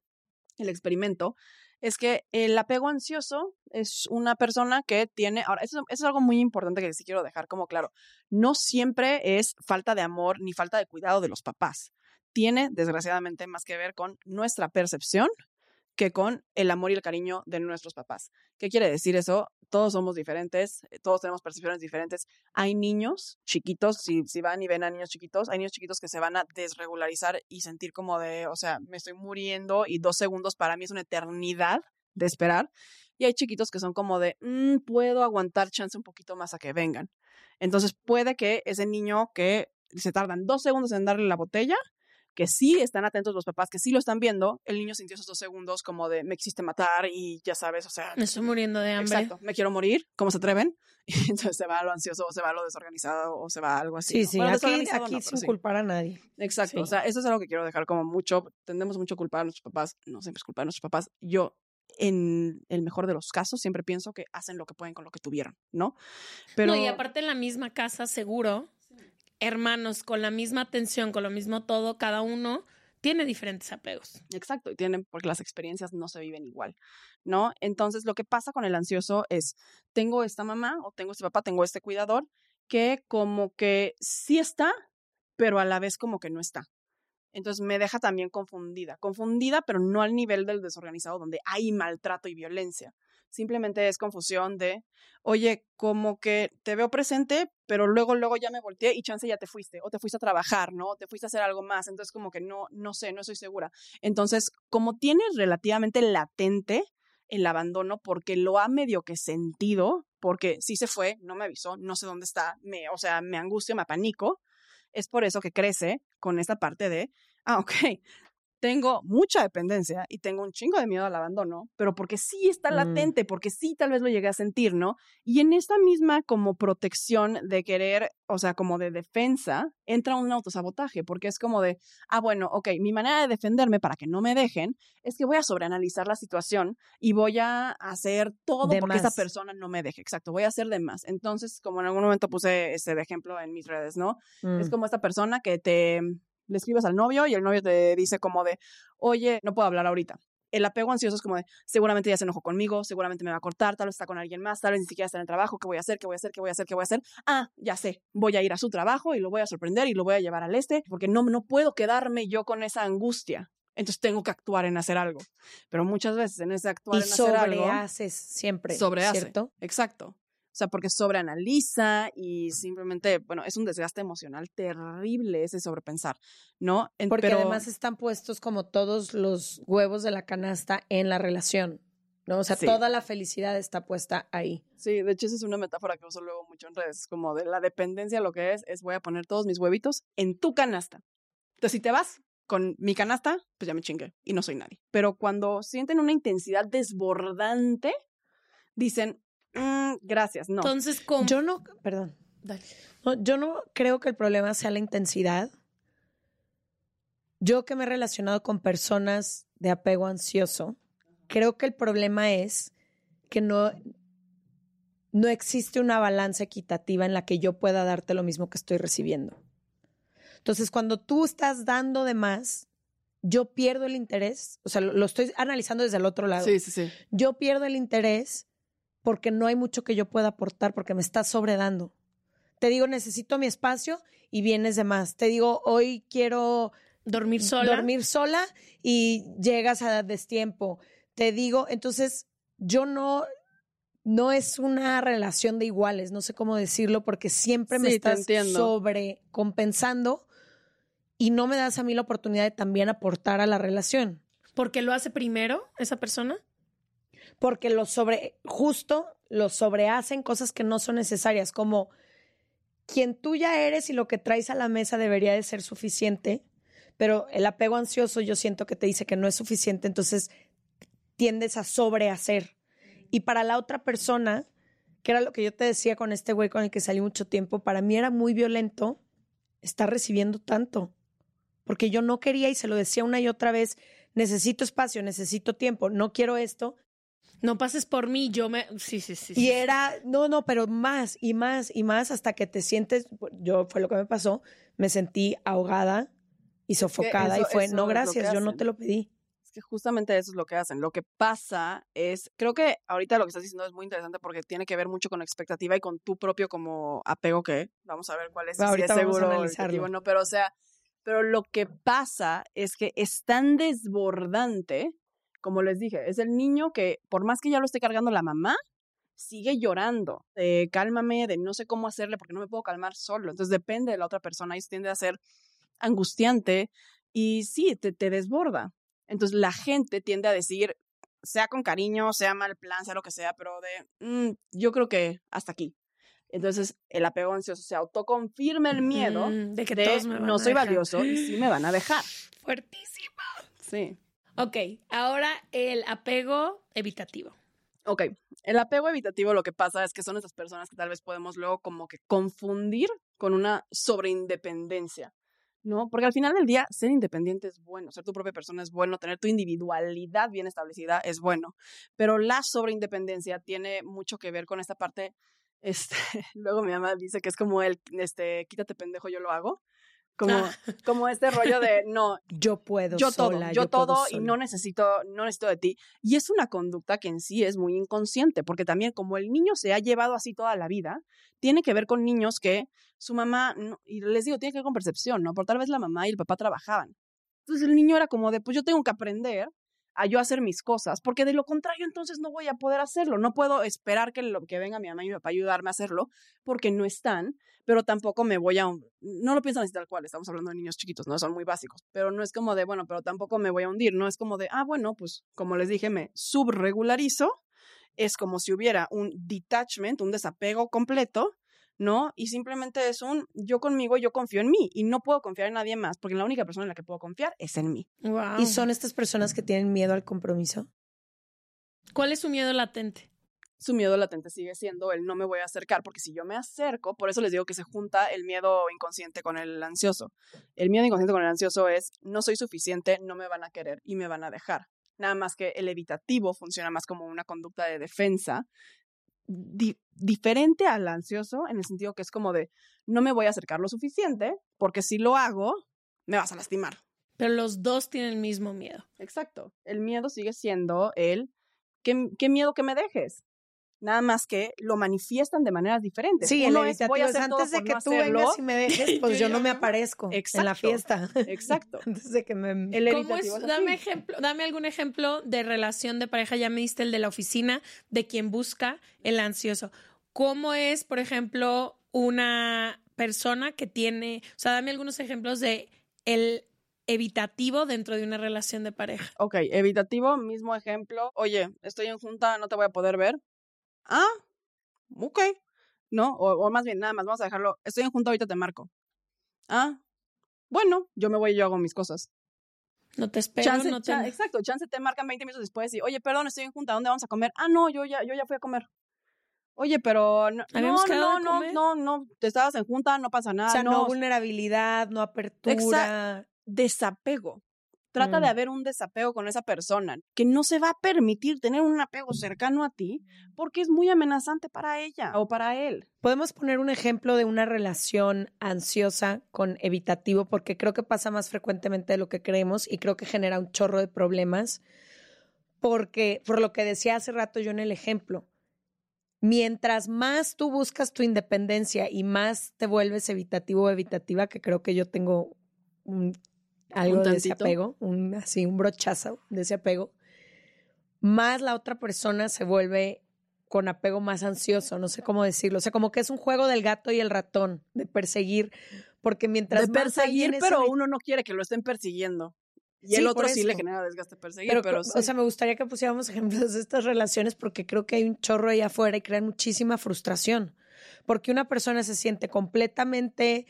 el experimento, es que el apego ansioso es una persona que tiene, ahora, eso, eso, es algo muy importante que sí quiero dejar como claro, no siempre es falta de amor ni falta de cuidado de los papás tiene, desgraciadamente, más que ver con nuestra percepción que con el amor y el cariño de nuestros papás. ¿Qué quiere decir eso? Todos somos diferentes, eh, todos tenemos percepciones diferentes. Hay niños chiquitos, si, si van y ven a niños chiquitos, hay niños chiquitos que se van a desregularizar y sentir como de, o sea, me estoy muriendo y dos segundos para mí es una eternidad de esperar. Y hay chiquitos que son como de, mm, puedo aguantar chance un poquito más a que vengan. Entonces puede que ese niño que se tardan dos segundos en darle la botella, que sí están atentos los papás, que sí lo están viendo, el niño sintió esos dos segundos como de me existe matar y ya sabes, o sea. Me estoy muriendo de hambre. Exacto, me quiero morir, ¿cómo se atreven? Y <laughs> entonces se va a lo ansioso o se va a lo desorganizado o se va a algo así. Sí, sí, aquí, aquí sin culpar a nadie. Exacto, o sea, eso es algo que quiero dejar como mucho, tendemos mucho a culpar a nuestros papás, no siempre es culpar a nuestros papás. Yo en el mejor de los casos, siempre pienso que hacen lo que pueden con lo que tuvieron, ¿no? Pero... No, y aparte en la misma casa, seguro, hermanos con la misma atención, con lo mismo todo, cada uno tiene diferentes apegos. Exacto, y tienen, porque las experiencias no se viven igual, ¿no? Entonces, lo que pasa con el ansioso es, tengo esta mamá o tengo este papá, tengo este cuidador, que como que sí está, pero a la vez como que no está. Entonces me deja también confundida, confundida, pero no al nivel del desorganizado donde hay maltrato y violencia, simplemente es confusión de, oye, como que te veo presente, pero luego, luego ya me volteé y chance ya te fuiste, o te fuiste a trabajar, ¿no? O te fuiste a hacer algo más, entonces como que no, no sé, no estoy segura. Entonces, como tienes relativamente latente el abandono porque lo ha medio que sentido, porque sí se fue, no me avisó, no sé dónde está, me, o sea, me angustio, me apanico, es por eso que crece con esta parte de, ah, ok, tengo mucha dependencia y tengo un chingo de miedo al abandono, pero porque sí está mm. latente, porque sí tal vez lo llegué a sentir, ¿no? Y en esta misma como protección de querer, o sea, como de defensa, entra un autosabotaje, porque es como de, ah, bueno, ok, mi manera de defenderme para que no me dejen es que voy a sobreanalizar la situación y voy a hacer todo porque esa persona no me deje, exacto, voy a hacer de más. Entonces, como en algún momento puse ese de ejemplo en mis redes, ¿no? Es mm. como esta persona que te le escribes al novio y el novio te dice como de, oye, no puedo hablar ahorita. El apego ansioso es como de, seguramente ya se enojó conmigo, seguramente me va a cortar, tal vez está con alguien más, tal vez ni siquiera está en el trabajo, ¿qué voy a hacer? ¿Qué voy a hacer? ¿Qué voy a hacer? ¿Qué voy a hacer? Ah, ya sé, voy a ir a su trabajo y lo voy a sorprender y lo voy a llevar al este, porque no, no puedo quedarme yo con esa angustia. Entonces tengo que actuar en hacer algo. Pero muchas veces en ese actuar en hacer algo. sobrehaces siempre. Sobrehace. ¿cierto? Exacto. O sea, porque sobreanaliza y simplemente, bueno, es un desgaste emocional terrible ese sobrepensar, ¿no? porque además están puestos como todos los huevos de la canasta en la relación, ¿no? O sea, toda la felicidad está puesta ahí. Sí, de hecho esa es una metáfora que uso luego mucho en redes, como de la dependencia lo que es, es voy a poner todos mis huevitos en tu canasta. Entonces, si te vas con mi canasta, pues ya me chingué y no soy nadie. Pero cuando sienten una intensidad desbordante, dicen, Mm, gracias, no. Entonces, ¿cómo? Yo no, perdón. Dale. No, yo no creo que el problema sea la intensidad. Yo que me he relacionado con personas de apego ansioso, creo que el problema es que no, no existe una balanza equitativa en la que yo pueda darte lo mismo que estoy recibiendo. Entonces, cuando tú estás dando de más, yo pierdo el interés, o sea, lo, lo estoy analizando desde el otro lado. Sí, sí, sí. Yo pierdo el interés porque no hay mucho que yo pueda aportar, porque me estás sobredando. Te digo, necesito mi espacio y vienes de más. Te digo, hoy quiero Dormir sola. dormir sola y llegas a destiempo. Te digo, entonces yo no, no es una relación de iguales, no sé cómo decirlo, porque siempre me Sí, estás sobrecompensando y no me das a mí la oportunidad de también aportar a la relación. Porque lo hace primero esa persona. Porque lo sobre, justo lo sobrehacen cosas que no son necesarias, como quien tú ya eres y lo que traes a la mesa debería de ser suficiente, pero el apego ansioso yo siento que te dice que no es suficiente, entonces tiendes a sobrehacer. Y para la otra persona, que era lo que yo te decía con este güey con el que salí mucho tiempo, para mí era muy violento estar recibiendo tanto, porque yo no quería y se lo decía una y otra vez, necesito espacio, necesito tiempo, no quiero esto, No pases por mí, yo me. Sí, sí, sí. y sí. era, no, no, pero más y más y más hasta que te sientes, yo fue lo que me pasó, me sentí ahogada y sofocada eso- y fue, eso no, es que gracias, yo no te lo pedí. Es que justamente eso es lo que hacen. Lo que pasa es, creo que ahorita lo que estás diciendo es muy interesante porque tiene que ver mucho con expectativa y con tu propio como apego que vamos a ver cuál es, si Ahorita es vamos a seguro analizarlo. efectivo, no, pero o sea, pero lo que pasa es que es tan desbordante, como les dije, es el niño que por más que ya lo esté cargando la mamá, sigue llorando, de cálmame, de no sé cómo hacerle porque no me puedo calmar solo. Entonces depende de la otra persona y tiende a ser angustiante y sí, te, te desborda. Entonces la gente tiende a decir, sea con cariño, sea mal plan, sea lo que sea, pero de, "Mm, yo creo que hasta aquí. Entonces el apego ansioso se autoconfirma el miedo Mm, de que de todos me van no a soy dejar". valioso y sí me van a dejar. Fuertísimo. Sí. Ok, ahora el apego evitativo. Ok, el apego evitativo lo que pasa es que son esas personas que tal vez podemos luego como que confundir con una sobreindependencia, ¿no? Porque al final del día ser independiente es bueno, ser tu propia persona es bueno, tener tu individualidad bien establecida es bueno, pero la sobreindependencia tiene mucho que ver con esta parte, este, <laughs> luego mi mamá dice que es como el, este, quítate pendejo, yo lo hago, como, Ah. <laughs> como este rollo de, no, Yo puedo yo todo, sola, yo, puedo todo y sola. no necesito, no necesito de ti. Y es una conducta que en sí es muy inconsciente, porque también como el niño se ha llevado así toda la vida, tiene que ver con niños que su mamá, no- y les digo, tiene que ver con percepción, ¿no? Por tal vez la mamá y el papá trabajaban. Entonces el niño era como de, pues yo tengo que aprender a yo hacer mis cosas, porque de lo contrario entonces no voy a poder hacerlo. No puedo esperar que, lo, que venga mi mamá y mi papá a ayudarme a hacerlo, porque no están, pero tampoco me voy a... No lo piensan así tal cual, estamos hablando de niños chiquitos, ¿no? Son muy básicos, pero no es como de, bueno, pero tampoco me voy a hundir, no es como de, ah, bueno, pues como les dije, me subregularizo, es como si hubiera un detachment, un desapego completo, ¿no? Y simplemente es un yo conmigo, yo confío en mí y no puedo confiar en nadie más, porque la única persona en la que puedo confiar es en mí. Wow. ¿Y son estas personas que tienen miedo al compromiso? ¿Cuál es su miedo latente? su miedo latente sigue siendo el no me voy a acercar, porque si yo me acerco, por eso les digo que se junta el miedo inconsciente con el ansioso. El miedo inconsciente con el ansioso es no soy suficiente, no me van a querer y me van a dejar. Nada más que el evitativo funciona más como una conducta de defensa di- diferente al ansioso en el sentido que es como de no me voy a acercar lo suficiente, porque si lo hago, me vas a lastimar. Pero los dos tienen el mismo miedo. Exacto. El miedo sigue siendo el qué, qué miedo que me dejes. Nada más que lo manifiestan de maneras diferentes. Sí, el es, voy a todo antes de que no tú hacerlo. vengas y me <laughs> dejes, pues Yo no me aparezco en la Exacto. fiesta. Exacto. <laughs> Antes de que me... El ¿Cómo evitativo es? es Dame ejemplo, dame algún ejemplo de relación de pareja. Ya me diste el de la oficina, de quien busca el ansioso. ¿Cómo es, por ejemplo, una persona que tiene, o sea, dame algunos ejemplos de el evitativo dentro de una relación de pareja? Ok, evitativo, mismo ejemplo. Oye, estoy en junta, no te voy a poder ver. Ah, ok. No, o, o más bien, nada más, vamos a dejarlo. Estoy en junta, ahorita te marco. Ah, bueno, yo me voy y yo hago mis cosas. No te espero, chance, no te... cha- exacto, chance te marcan 20 minutos después y, oye, perdón, estoy en junta, ¿dónde vamos a comer? Ah, no, yo ya, yo ya fui a comer. Oye, pero no, no, no, no, no, no, te estabas en junta, no pasa nada. o sea, no, no, vulnerabilidad, no apertura. desapego. Trata de Mm. haber un desapego con esa persona que no se va a permitir tener un apego cercano a ti porque es muy amenazante para ella o para él. Podemos poner un ejemplo de una relación ansiosa con evitativo, porque creo que pasa más frecuentemente de lo que creemos y creo que genera un chorro de problemas, porque por lo que decía hace rato yo en el ejemplo, mientras más tú buscas tu independencia y más te vuelves evitativo o evitativa, que creo que yo tengo un- algo de ese apego, un, así un brochazo de ese apego, más la otra persona se vuelve con apego más ansioso, no sé cómo decirlo. O sea, como que es un juego del gato y el ratón, de perseguir, porque mientras de perseguir, pero uno no quiere que lo estén persiguiendo. Y Sí, el otro sí le genera desgaste perseguir, Pero, pero, o sea, me gustaría que pusiéramos <laughs> ejemplos de estas relaciones porque creo que hay un chorro ahí afuera y crean muchísima frustración. Porque una persona se siente completamente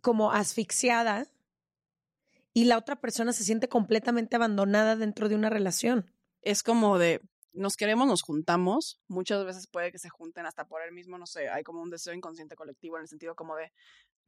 como asfixiada y la otra persona se siente completamente abandonada dentro de una relación. es como de nos queremos, nos juntamos. Muchas veces puede que se junten hasta por el mismo, no sé, hay como un deseo inconsciente colectivo en el sentido como de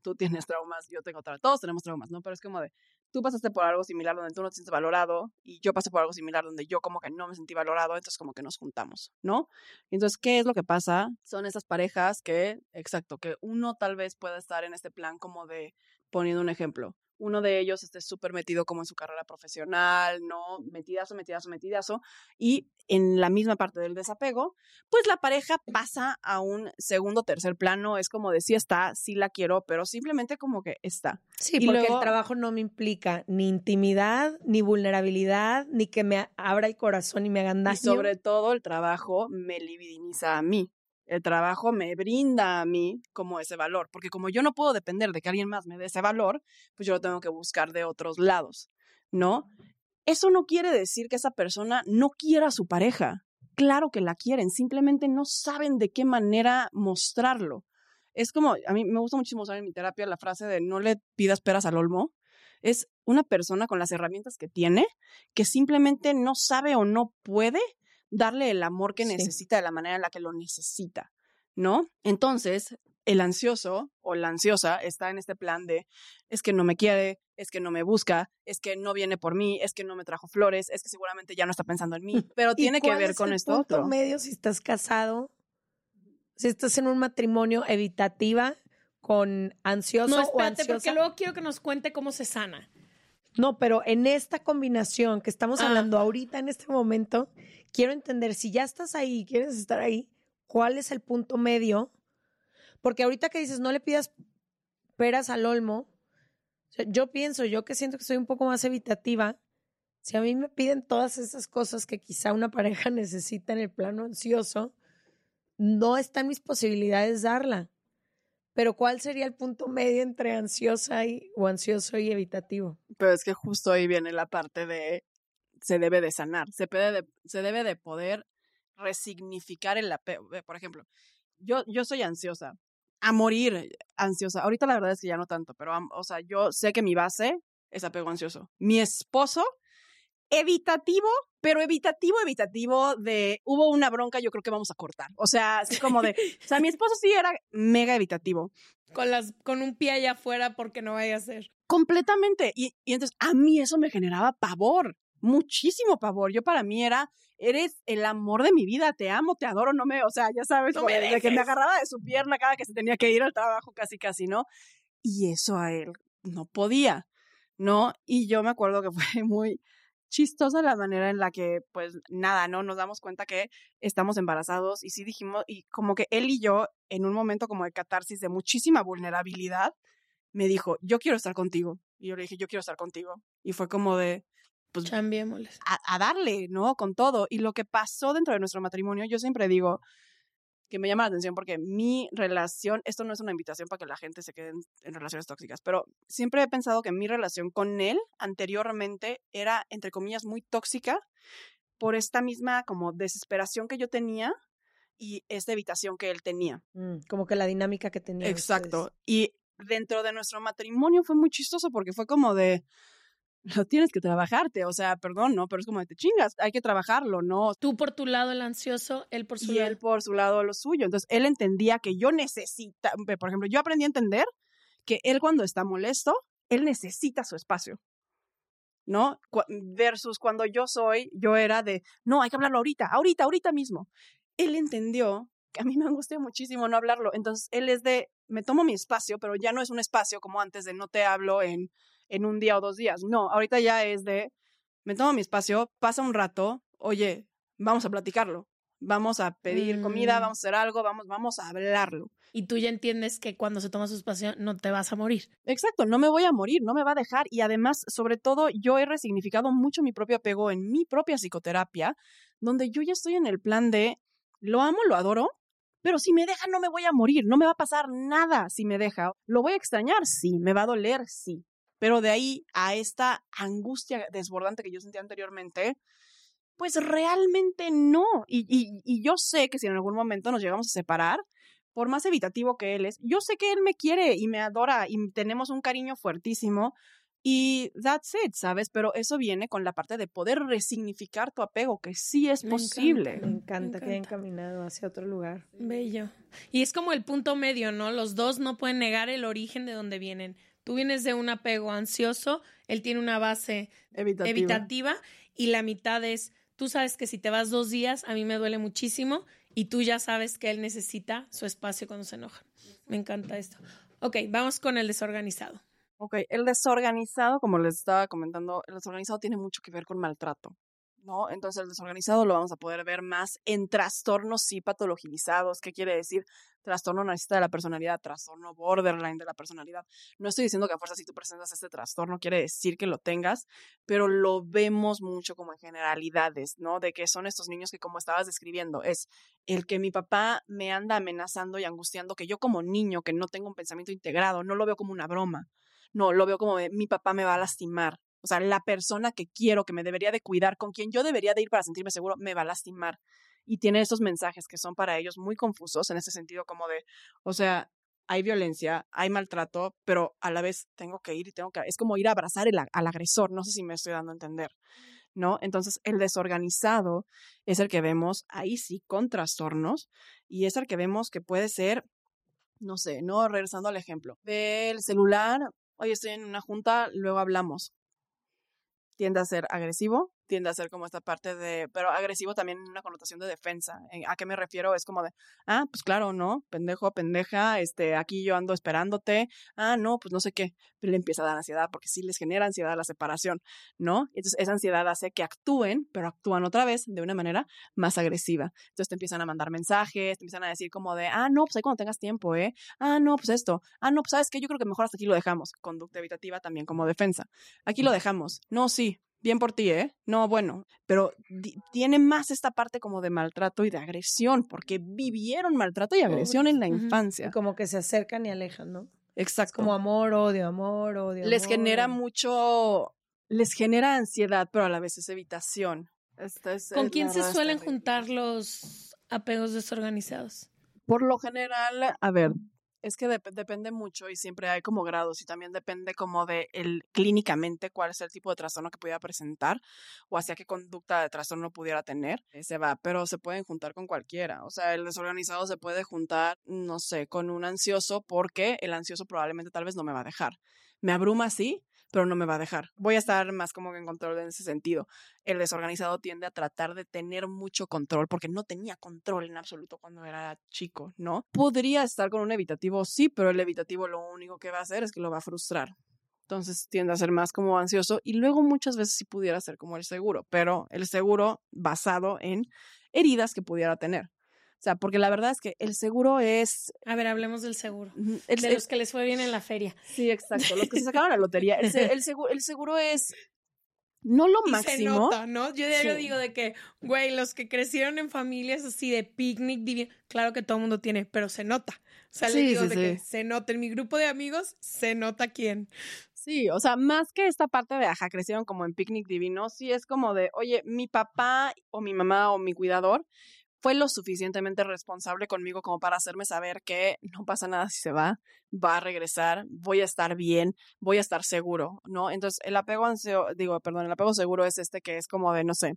tú tienes traumas, yo tengo traumas, todos tenemos traumas, ¿no? Pero es como de tú pasaste por algo similar donde tú no te sientes valorado y yo pasé por algo similar donde yo como que no me sentí valorado, entonces como que nos juntamos, ¿no? Entonces, ¿qué es lo que pasa? Son esas parejas que, exacto, que uno tal vez pueda estar en este plan como de, poniendo un ejemplo, uno de ellos esté súper metido como en su carrera profesional, ¿no? Metidazo, metidazo, metidazo. Y en la misma parte del desapego, pues la pareja pasa a un segundo, tercer plano. Es como de sí está, sí la quiero, pero simplemente como que está. Sí, Y porque luego- el trabajo no me implica ni intimidad, ni vulnerabilidad, ni que me abra el corazón y me hagan daño. Y sobre todo el trabajo me libidiniza a mí. El trabajo me brinda a mí como ese valor, porque como yo no puedo depender de que alguien más me dé ese valor, pues yo lo tengo que buscar de otros lados, ¿no? Eso no quiere decir que esa persona no quiera a su pareja. Claro que la quieren, simplemente no saben de qué manera mostrarlo. Es como, a mí me gusta muchísimo usar en mi terapia la frase de no le pidas peras al olmo. Es una persona con las herramientas que tiene que simplemente no sabe o no puede darle el amor que Sí. necesita de la manera en la que lo necesita, ¿no? Entonces, el ansioso o la ansiosa está en este plan de es que no me quiere, es que no me busca, es que no viene por mí, es que no me trajo flores, es que seguramente ya no está pensando en mí, pero ¿Y tiene que ver es con el esto punto otro. medio si estás casado, si estás en un matrimonio evitativa con ansioso No, o espérate, porque luego quiero que nos cuente cómo se sana. No, pero en esta combinación que estamos Ah. hablando ahorita en este momento, quiero entender si ya estás ahí, quieres estar ahí, ¿cuál es el punto medio? Porque ahorita que dices no le pidas peras al olmo, yo pienso, yo que siento que soy un poco más evitativa, si a mí me piden todas esas cosas que quizá una <laughs> pareja necesita en el plano ansioso, no están mis posibilidades darla. Pero ¿cuál sería el punto medio entre ansiosa y, o ansioso y evitativo? Pero es que justo ahí viene la parte de se debe de sanar, se, puede de- se debe de poder resignificar el apego. Por ejemplo, yo, yo soy ansiosa, a morir ansiosa. Ahorita la verdad es que ya no tanto, pero, o sea, yo sé que mi base es apego ansioso. Mi esposo, evitativo, pero evitativo, evitativo de hubo una bronca, yo creo que vamos a cortar. O sea, así como de, <laughs> o sea, mi esposo sí era mega evitativo. Con, las, con un pie allá afuera porque no vaya a ser. Completamente. Y, y entonces a mí eso me generaba pavor, muchísimo pavor. Yo para mí era, eres el amor de mi vida, te amo, te adoro, no me, o sea, ya sabes, No me de que me agarraba de su pierna cada que se tenía que ir al trabajo, casi, casi, ¿no? Y eso a él no podía, ¿no? Y yo me acuerdo que <laughs> fue muy chistosa la manera en la que, pues nada, ¿no? Nos damos cuenta que estamos embarazados y sí dijimos, y como que él y yo, en un momento como de catarsis, de muchísima vulnerabilidad, me dijo, yo quiero estar contigo. Y yo le dije, yo quiero estar contigo. Y fue como de, pues a, a darle, ¿no? Con todo. Y lo que pasó dentro de nuestro matrimonio, yo siempre digo que me llama la atención porque mi relación, esto no es una invitación para que la gente se quede en, en relaciones tóxicas, pero siempre he pensado que mi relación con él anteriormente era, entre comillas, muy tóxica por esta misma como desesperación que yo tenía y esta evitación que él tenía. Mm, como que la dinámica que tenían Exacto. ustedes. Y dentro de nuestro matrimonio fue muy chistoso porque fue como de, lo tienes que trabajarte, o sea, perdón, ¿no? Pero es como de te chingas, hay que trabajarlo, ¿no? Tú por tu lado el ansioso, él por su y lado. él por su lado lo suyo. Entonces, él entendía que yo necesita, por ejemplo, yo aprendí a entender que él cuando está molesto, él necesita su espacio. ¿No? Versus cuando yo soy, yo era de, no, hay que hablarlo ahorita, ahorita, ahorita mismo. Él entendió que a mí me angustia muchísimo no hablarlo. Entonces, él es de, me tomo mi espacio, pero ya no es un espacio como antes de no te hablo en, en un día o dos días. No, ahorita ya es de, me tomo mi espacio, pasa un rato, oye, vamos a platicarlo. Vamos a pedir comida, Mm. vamos a hacer algo, vamos, vamos a hablarlo. Y tú ya entiendes que cuando se toma su espacio no te vas a morir. Exacto, no me voy a morir, no me va a dejar. Y además, sobre todo, yo he resignificado mucho mi propio apego en mi propia psicoterapia, donde yo ya estoy en el plan de, lo amo, lo adoro, pero si me deja no me voy a morir, no me va a pasar nada si me deja. ¿Lo voy a extrañar? Sí, me va a doler, sí. Pero de ahí a esta angustia desbordante que yo sentía anteriormente, pues realmente no. Y, y, y yo sé que si en algún momento nos llegamos a separar, por más evitativo que él es, yo sé que él me quiere y me adora y tenemos un cariño fuertísimo y that's it, ¿sabes? Pero eso viene con la parte de poder resignificar tu apego, que sí es Me posible. Me encanta que haya encanta. encaminado hacia otro lugar. Bello. Y es como el punto medio, ¿no? Los dos no pueden negar el origen de donde vienen. Tú vienes de un apego ansioso, él tiene una base evitativa y la mitad es, tú sabes que si te vas dos días, a mí me duele muchísimo y tú ya sabes que él necesita su espacio cuando se enoja. Me encanta esto. Ok, vamos con el desorganizado. Ok, el desorganizado, como les estaba comentando, el desorganizado tiene mucho que ver con maltrato, ¿no? Entonces el desorganizado lo vamos a poder ver más en trastornos sí patologizados. ¿Qué quiere decir? Trastorno narcisista de la personalidad, trastorno borderline de la personalidad. No estoy diciendo que a fuerza si tú presentas este trastorno quiere decir que lo tengas, pero lo vemos mucho como en generalidades, ¿no? De que son estos niños que como estabas describiendo, es el que mi papá me anda amenazando y angustiando, que yo como niño que no tengo un pensamiento integrado, no lo veo como una broma no, lo veo como mi papá me va a lastimar. O sea, la persona que quiero, que me debería de cuidar, con quien yo debería de ir para sentirme seguro, me va a lastimar. Y tiene esos mensajes que son para ellos muy confusos en ese sentido como de, o sea, hay violencia, hay maltrato, pero a la vez tengo que ir y tengo que... Es como ir a abrazar el al agresor, no sé si me estoy dando a entender, ¿no? Entonces, el desorganizado es el que vemos ahí sí con trastornos y es el que vemos que puede ser, no sé, no regresando al ejemplo, del celular, oye, estoy en una junta, luego hablamos. Tiende a ser agresivo, tiende a ser como esta parte de, pero agresivo también en una connotación de defensa. ¿En- ¿A qué me refiero? Es como de, ah, pues claro, no, pendejo, pendeja, este, aquí yo ando esperándote, ah, no, pues no sé qué, pero le empieza a dar ansiedad porque sí les genera ansiedad la separación, ¿no? Entonces esa ansiedad hace que actúen, pero actúan otra vez de una manera más agresiva. Entonces te empiezan a mandar mensajes, te empiezan a decir como de, ah, no, pues ahí cuando tengas tiempo, ¿eh? Ah, no, pues esto, ah, no, pues sabes qué, yo creo que mejor hasta aquí lo dejamos. Conducta evitativa también como defensa. Aquí lo dejamos. No, sí, bien por ti, ¿eh? No, bueno, pero tiene más esta parte como de maltrato y de agresión, porque vivieron maltrato y agresión en la infancia. Y como que se acercan y alejan, ¿no? Exacto. Como amor, odio, amor, odio. les amor, genera mucho, les genera ansiedad, pero a la vez es evitación. Esta es- ¿Con es- quién se suelen juntar los apegos desorganizados? Por lo general, a ver, es que dep- depende mucho y siempre hay como grados y también depende como de el clínicamente cuál es el tipo de trastorno que pudiera presentar o hacia qué conducta de trastorno pudiera tener. eh, Se va, pero se pueden juntar con cualquiera. O sea, el desorganizado se puede juntar, no sé, con un ansioso porque el ansioso probablemente tal vez no me va a dejar. Me abruma, sí, pero no me va a dejar. Voy a estar más como que en control en ese sentido. El desorganizado tiende a tratar de tener mucho control porque no tenía control en absoluto cuando era chico, ¿no? Podría estar con un evitativo, sí, pero el evitativo lo único que va a hacer es que lo va a frustrar. Entonces tiende a ser más como ansioso y luego muchas veces sí pudiera ser como el seguro, pero el seguro basado en heridas que pudiera tener. O sea, porque la verdad es que el seguro es... A ver, hablemos del seguro. el- De el- los que les fue bien en la feria. Sí, exacto. Los que se <laughs> sacaron la lotería. El, se- el seguro, el seguro es no lo Y se máximo. nota, ¿no? Yo diario Sí. digo de que, güey, los que crecieron en familias así de picnic, divi- claro que todo el mundo tiene, pero se nota. O sea, le digo sí, de que se nota. En mi grupo de amigos, se nota quién. Sí, o sea, más que esta parte de, ajá, crecieron como en picnic divino, sí es como de, oye, mi papá o mi mamá o mi cuidador fue lo suficientemente responsable conmigo como para hacerme saber que no pasa nada si se va, va a regresar, voy a estar bien, voy a estar seguro, ¿no? Entonces, el apego ansio, digo, perdón, el apego seguro es este que es como de, no sé,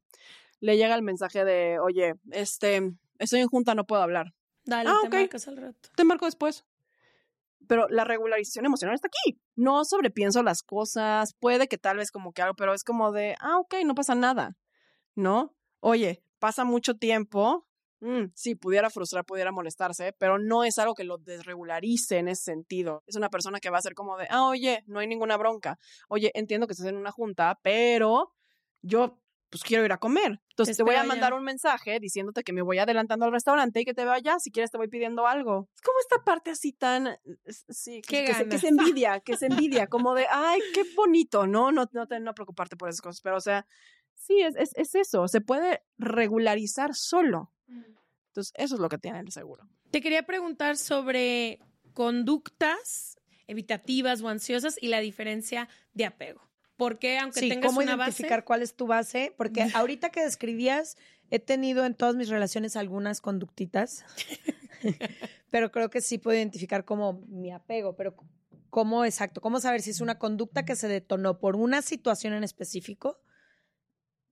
le llega el mensaje de, oye, este, estoy en junta, no puedo hablar. Dale, Ah, te ok. marcas al rato. Te marco después. Pero la regularización emocional está aquí. No sobrepienso las cosas, puede que tal vez como que algo, pero es como de, ah, ok, no pasa nada, ¿no? Oye, pasa mucho tiempo, mm, sí, pudiera frustrar, pudiera molestarse, pero no es algo que lo desregularice en ese sentido. Es una persona que va a ser como de, ah, oye, no hay ninguna bronca. Oye, entiendo que estás en una junta, pero yo pues quiero ir a comer. Entonces te, voy a mandar un mensaje diciéndote que me voy adelantando al restaurante y que te veo allá. Si quieres te voy pidiendo algo. Es como esta parte así tan, es- sí, que, que se, que ganas. se <laughs> envidia, que se envidia, como de, ay, qué bonito, ¿no? No, no, te- no preocuparte por esas cosas, pero o sea, sí, es, es, es eso, se puede regularizar solo. Entonces, eso es lo que tiene el seguro. Te quería preguntar sobre conductas evitativas o ansiosas y la diferencia de apego. Porque aunque Sí, tengas cómo una identificar base, cuál es tu base, porque <laughs> ahorita que describías, he tenido en todas mis relaciones algunas conductitas, <laughs> pero creo que sí puedo identificar como mi apego, pero cómo exacto, cómo saber si es una conducta que se detonó por una situación en específico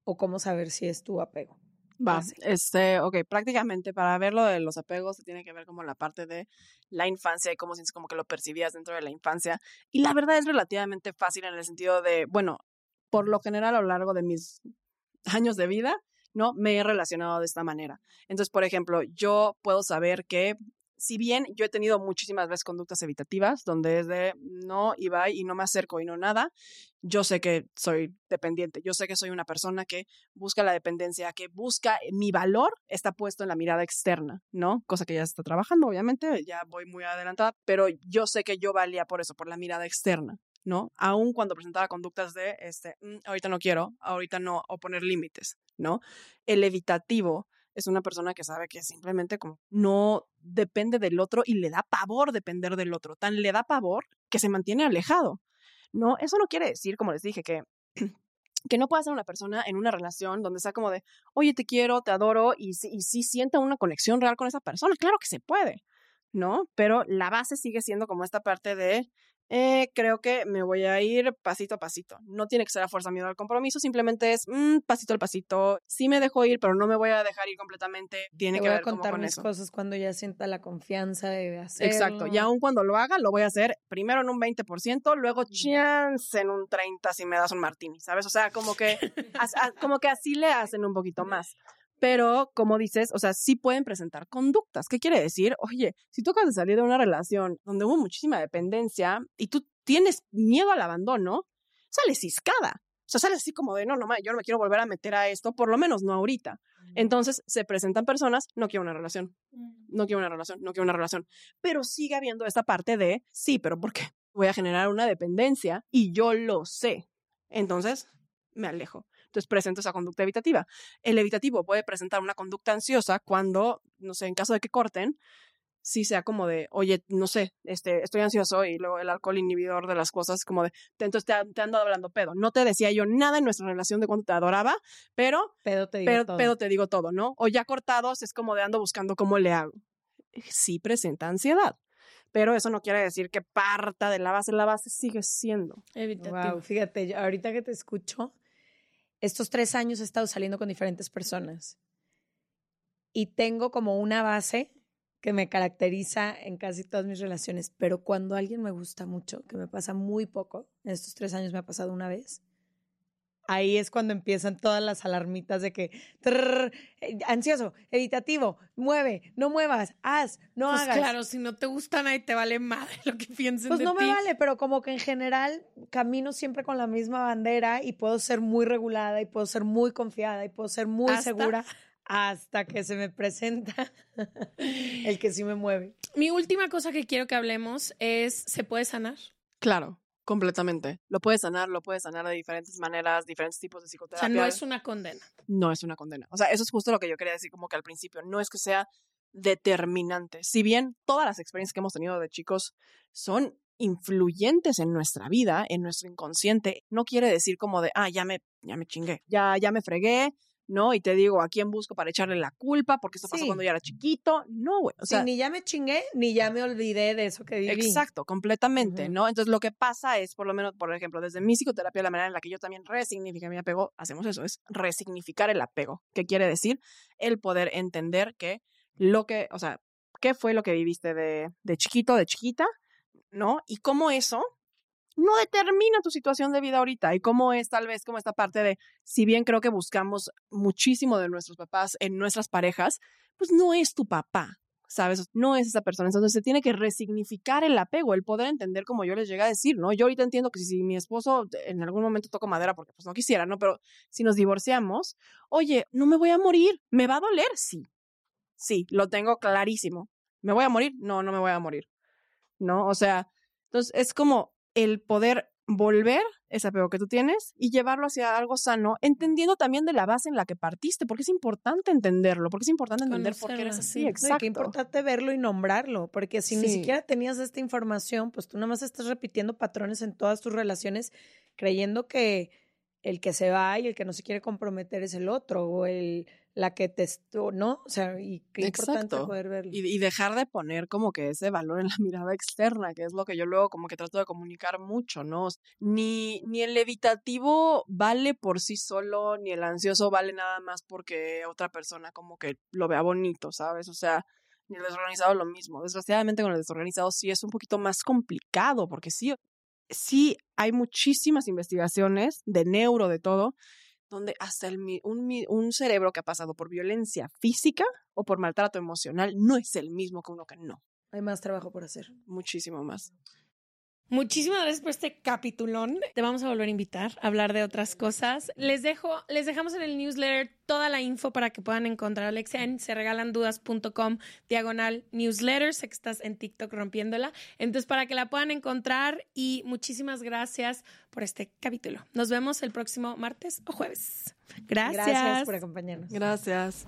o cómo saber si es tu apego. Va, este, ok, prácticamente para ver lo de los apegos se tiene que ver como la parte de la infancia y cómo sientes como que lo percibías dentro de la infancia. Y la verdad es relativamente fácil en el sentido de, bueno, por lo general a lo largo de mis años de vida, ¿no? Me he relacionado de esta manera. Entonces, por ejemplo, yo puedo saber que si bien yo he tenido muchísimas veces conductas evitativas, donde es de no y bye y no me acerco y no nada, yo sé que soy dependiente, yo sé que soy una persona que busca la dependencia, que busca eh, mi valor, está puesto en la mirada externa, ¿no? Cosa que ya está trabajando, obviamente, ya voy muy adelantada, pero yo sé que yo valía por eso, por la mirada externa, ¿no? Aun cuando presentaba conductas de, este, "Mm, ahorita no quiero, ahorita no, o poner límites, ¿no? El evitativo es una persona que sabe que simplemente como no depende del otro y le da pavor depender del otro, tan le da pavor que se mantiene alejado. No, eso no quiere decir, como les dije, que que no pueda ser una persona en una relación donde sea como de, oye, te quiero, te adoro, y y sí sienta una conexión real con esa persona. Claro que se puede, ¿no? Pero la base sigue siendo como esta parte de, eh, creo que me voy a ir pasito a pasito. No tiene que ser a fuerza miedo al compromiso, simplemente es mm, pasito al pasito. Sí me dejo ir, pero no me voy a dejar ir completamente. Tiene Te que voy ver a contar con mis eso. cosas cuando ya sienta la confianza de hacerlo. Exacto. Y aun cuando lo haga, lo voy a hacer primero en un 20%, luego chance en un 30% si me das un martini, ¿sabes? O sea, como que, <laughs> as- como que así le hacen un poquito más. Pero, como dices, o sea, sí pueden presentar conductas. ¿Qué quiere decir? Oye, si tú acabas de salir de una relación donde hubo muchísima dependencia y tú tienes miedo al abandono, sales ciscada. O sea, sales así como de, no, no, yo no me quiero volver a meter a esto, por lo menos no ahorita. Entonces, se presentan personas, no quiero una relación, no quiero una relación, no quiero una relación. Pero sigue habiendo esta parte de, sí, pero ¿por qué? Voy a generar una dependencia y yo lo sé. Entonces, me alejo. Entonces, presento esa conducta evitativa. El evitativo puede presentar una conducta ansiosa cuando, no sé, en caso de que corten, sí sea como de, oye, no sé, este, estoy ansioso y luego el alcohol inhibidor de las cosas, como de, te- entonces te, te ando hablando pedo. No te decía yo nada en nuestra relación de cuando te adoraba, pero Pedo te digo pero, todo. pero te digo todo, ¿no? O ya cortados es como de ando buscando cómo le hago. Sí presenta ansiedad, pero eso no quiere decir que parta de la base, la base sigue siendo. evitativo. Wow, fíjate, ahorita que te escucho, estos tres años he estado saliendo con diferentes personas y tengo como una base que me caracteriza en casi todas mis relaciones, pero cuando alguien me gusta mucho, que me pasa muy poco, en estos tres años me ha pasado una vez, ahí es cuando empiezan todas las alarmitas de que trrr, eh, ansioso, evitativo, mueve, no muevas, haz, no pues hagas. claro, si no te gusta nadie te vale madre <laughs> lo que piensen Pues de no ti. me vale, pero como que en general camino siempre con la misma bandera y puedo ser muy regulada y puedo ser muy confiada y puedo ser muy ¿Hasta? segura hasta que se me presenta <laughs> el que sí me mueve. Mi última cosa que quiero que hablemos es, ¿se puede sanar? Claro, completamente. Lo puedes sanar, lo puedes sanar de diferentes maneras, diferentes tipos de O psicoterapia. sea, no es una condena. no es una condena. O sea, eso es justo lo que yo quería decir como que al principio, no es que sea determinante. Si bien todas las experiencias que hemos tenido de chicos son influyentes en nuestra vida, en nuestro inconsciente, no quiere decir como de, ah, ya me, ya me chingué, ya, ya me fregué, ¿no? Y te digo, ¿a quién busco para echarle la culpa? Porque esto pasó Sí. cuando yo era chiquito. No, güey. O Sí, ni ya me chingué, ni ya me olvidé de eso que viví. Exacto, completamente. ¿no? Entonces lo que pasa es, por lo menos, por ejemplo, desde mi psicoterapia, la manera en la que yo también resignifico mi apego, hacemos eso, es resignificar el apego. ¿Qué quiere decir? El poder entender que lo que, o sea, qué fue lo que viviste de, de chiquito, de chiquita, ¿no? Y cómo eso no determina tu situación de vida ahorita y cómo es tal vez como esta parte de, si bien creo que buscamos muchísimo de nuestros papás en nuestras parejas, pues no es tu papá, ¿sabes? No es esa persona. Entonces se tiene que resignificar el apego, el poder entender como yo les llegué a decir, ¿no? Yo ahorita entiendo que si, mi esposo en algún momento toco madera porque pues no quisiera, ¿no? Pero si nos divorciamos, oye, no me voy a morir, ¿me va a doler? Sí, sí, lo tengo clarísimo. ¿Me voy a morir? No, no me voy a morir, ¿no? O sea, entonces es como el poder volver ese apego que tú tienes y llevarlo hacia algo sano, entendiendo también de la base en la que partiste, porque es importante entenderlo, porque es importante entender por qué eres así, sí. No, exacto. qué importante verlo y nombrarlo, porque si ni siquiera tenías esta información, pues tú nada más estás repitiendo patrones en todas tus relaciones, creyendo que el que se va y el que no se quiere comprometer es el otro, o el la que te estu- ¿no? O sea, y qué importante Exacto. poder verlo. Y, y dejar de poner como que ese valor en la <laughs> mirada externa, que es lo que yo luego como que trato de comunicar mucho, ¿no? Ni, ni el evitativo vale por sí solo, ni el ansioso vale nada más porque otra persona como que lo vea bonito, ¿sabes? O sea, ni el desorganizado lo mismo. Desgraciadamente con el desorganizado sí es un poquito más complicado, porque sí, sí hay muchísimas investigaciones de neuro, de todo, donde hasta el, mi- un, un cerebro que ha pasado por violencia física o por maltrato emocional no es el mismo que uno que no. Hay más trabajo por hacer. Muchísimo más. Muchísimas gracias por este capitulón. Te vamos a volver a invitar a hablar de otras cosas. Les dejo, les dejamos en el newsletter toda la info para que puedan encontrar a Alexia en serregalandudas.com diagonal newsletter. Sé que estás en TikTok rompiéndola. Entonces, para que la puedan encontrar y muchísimas gracias por este capítulo. Nos vemos el próximo martes o jueves. Gracias. Gracias por acompañarnos. Gracias.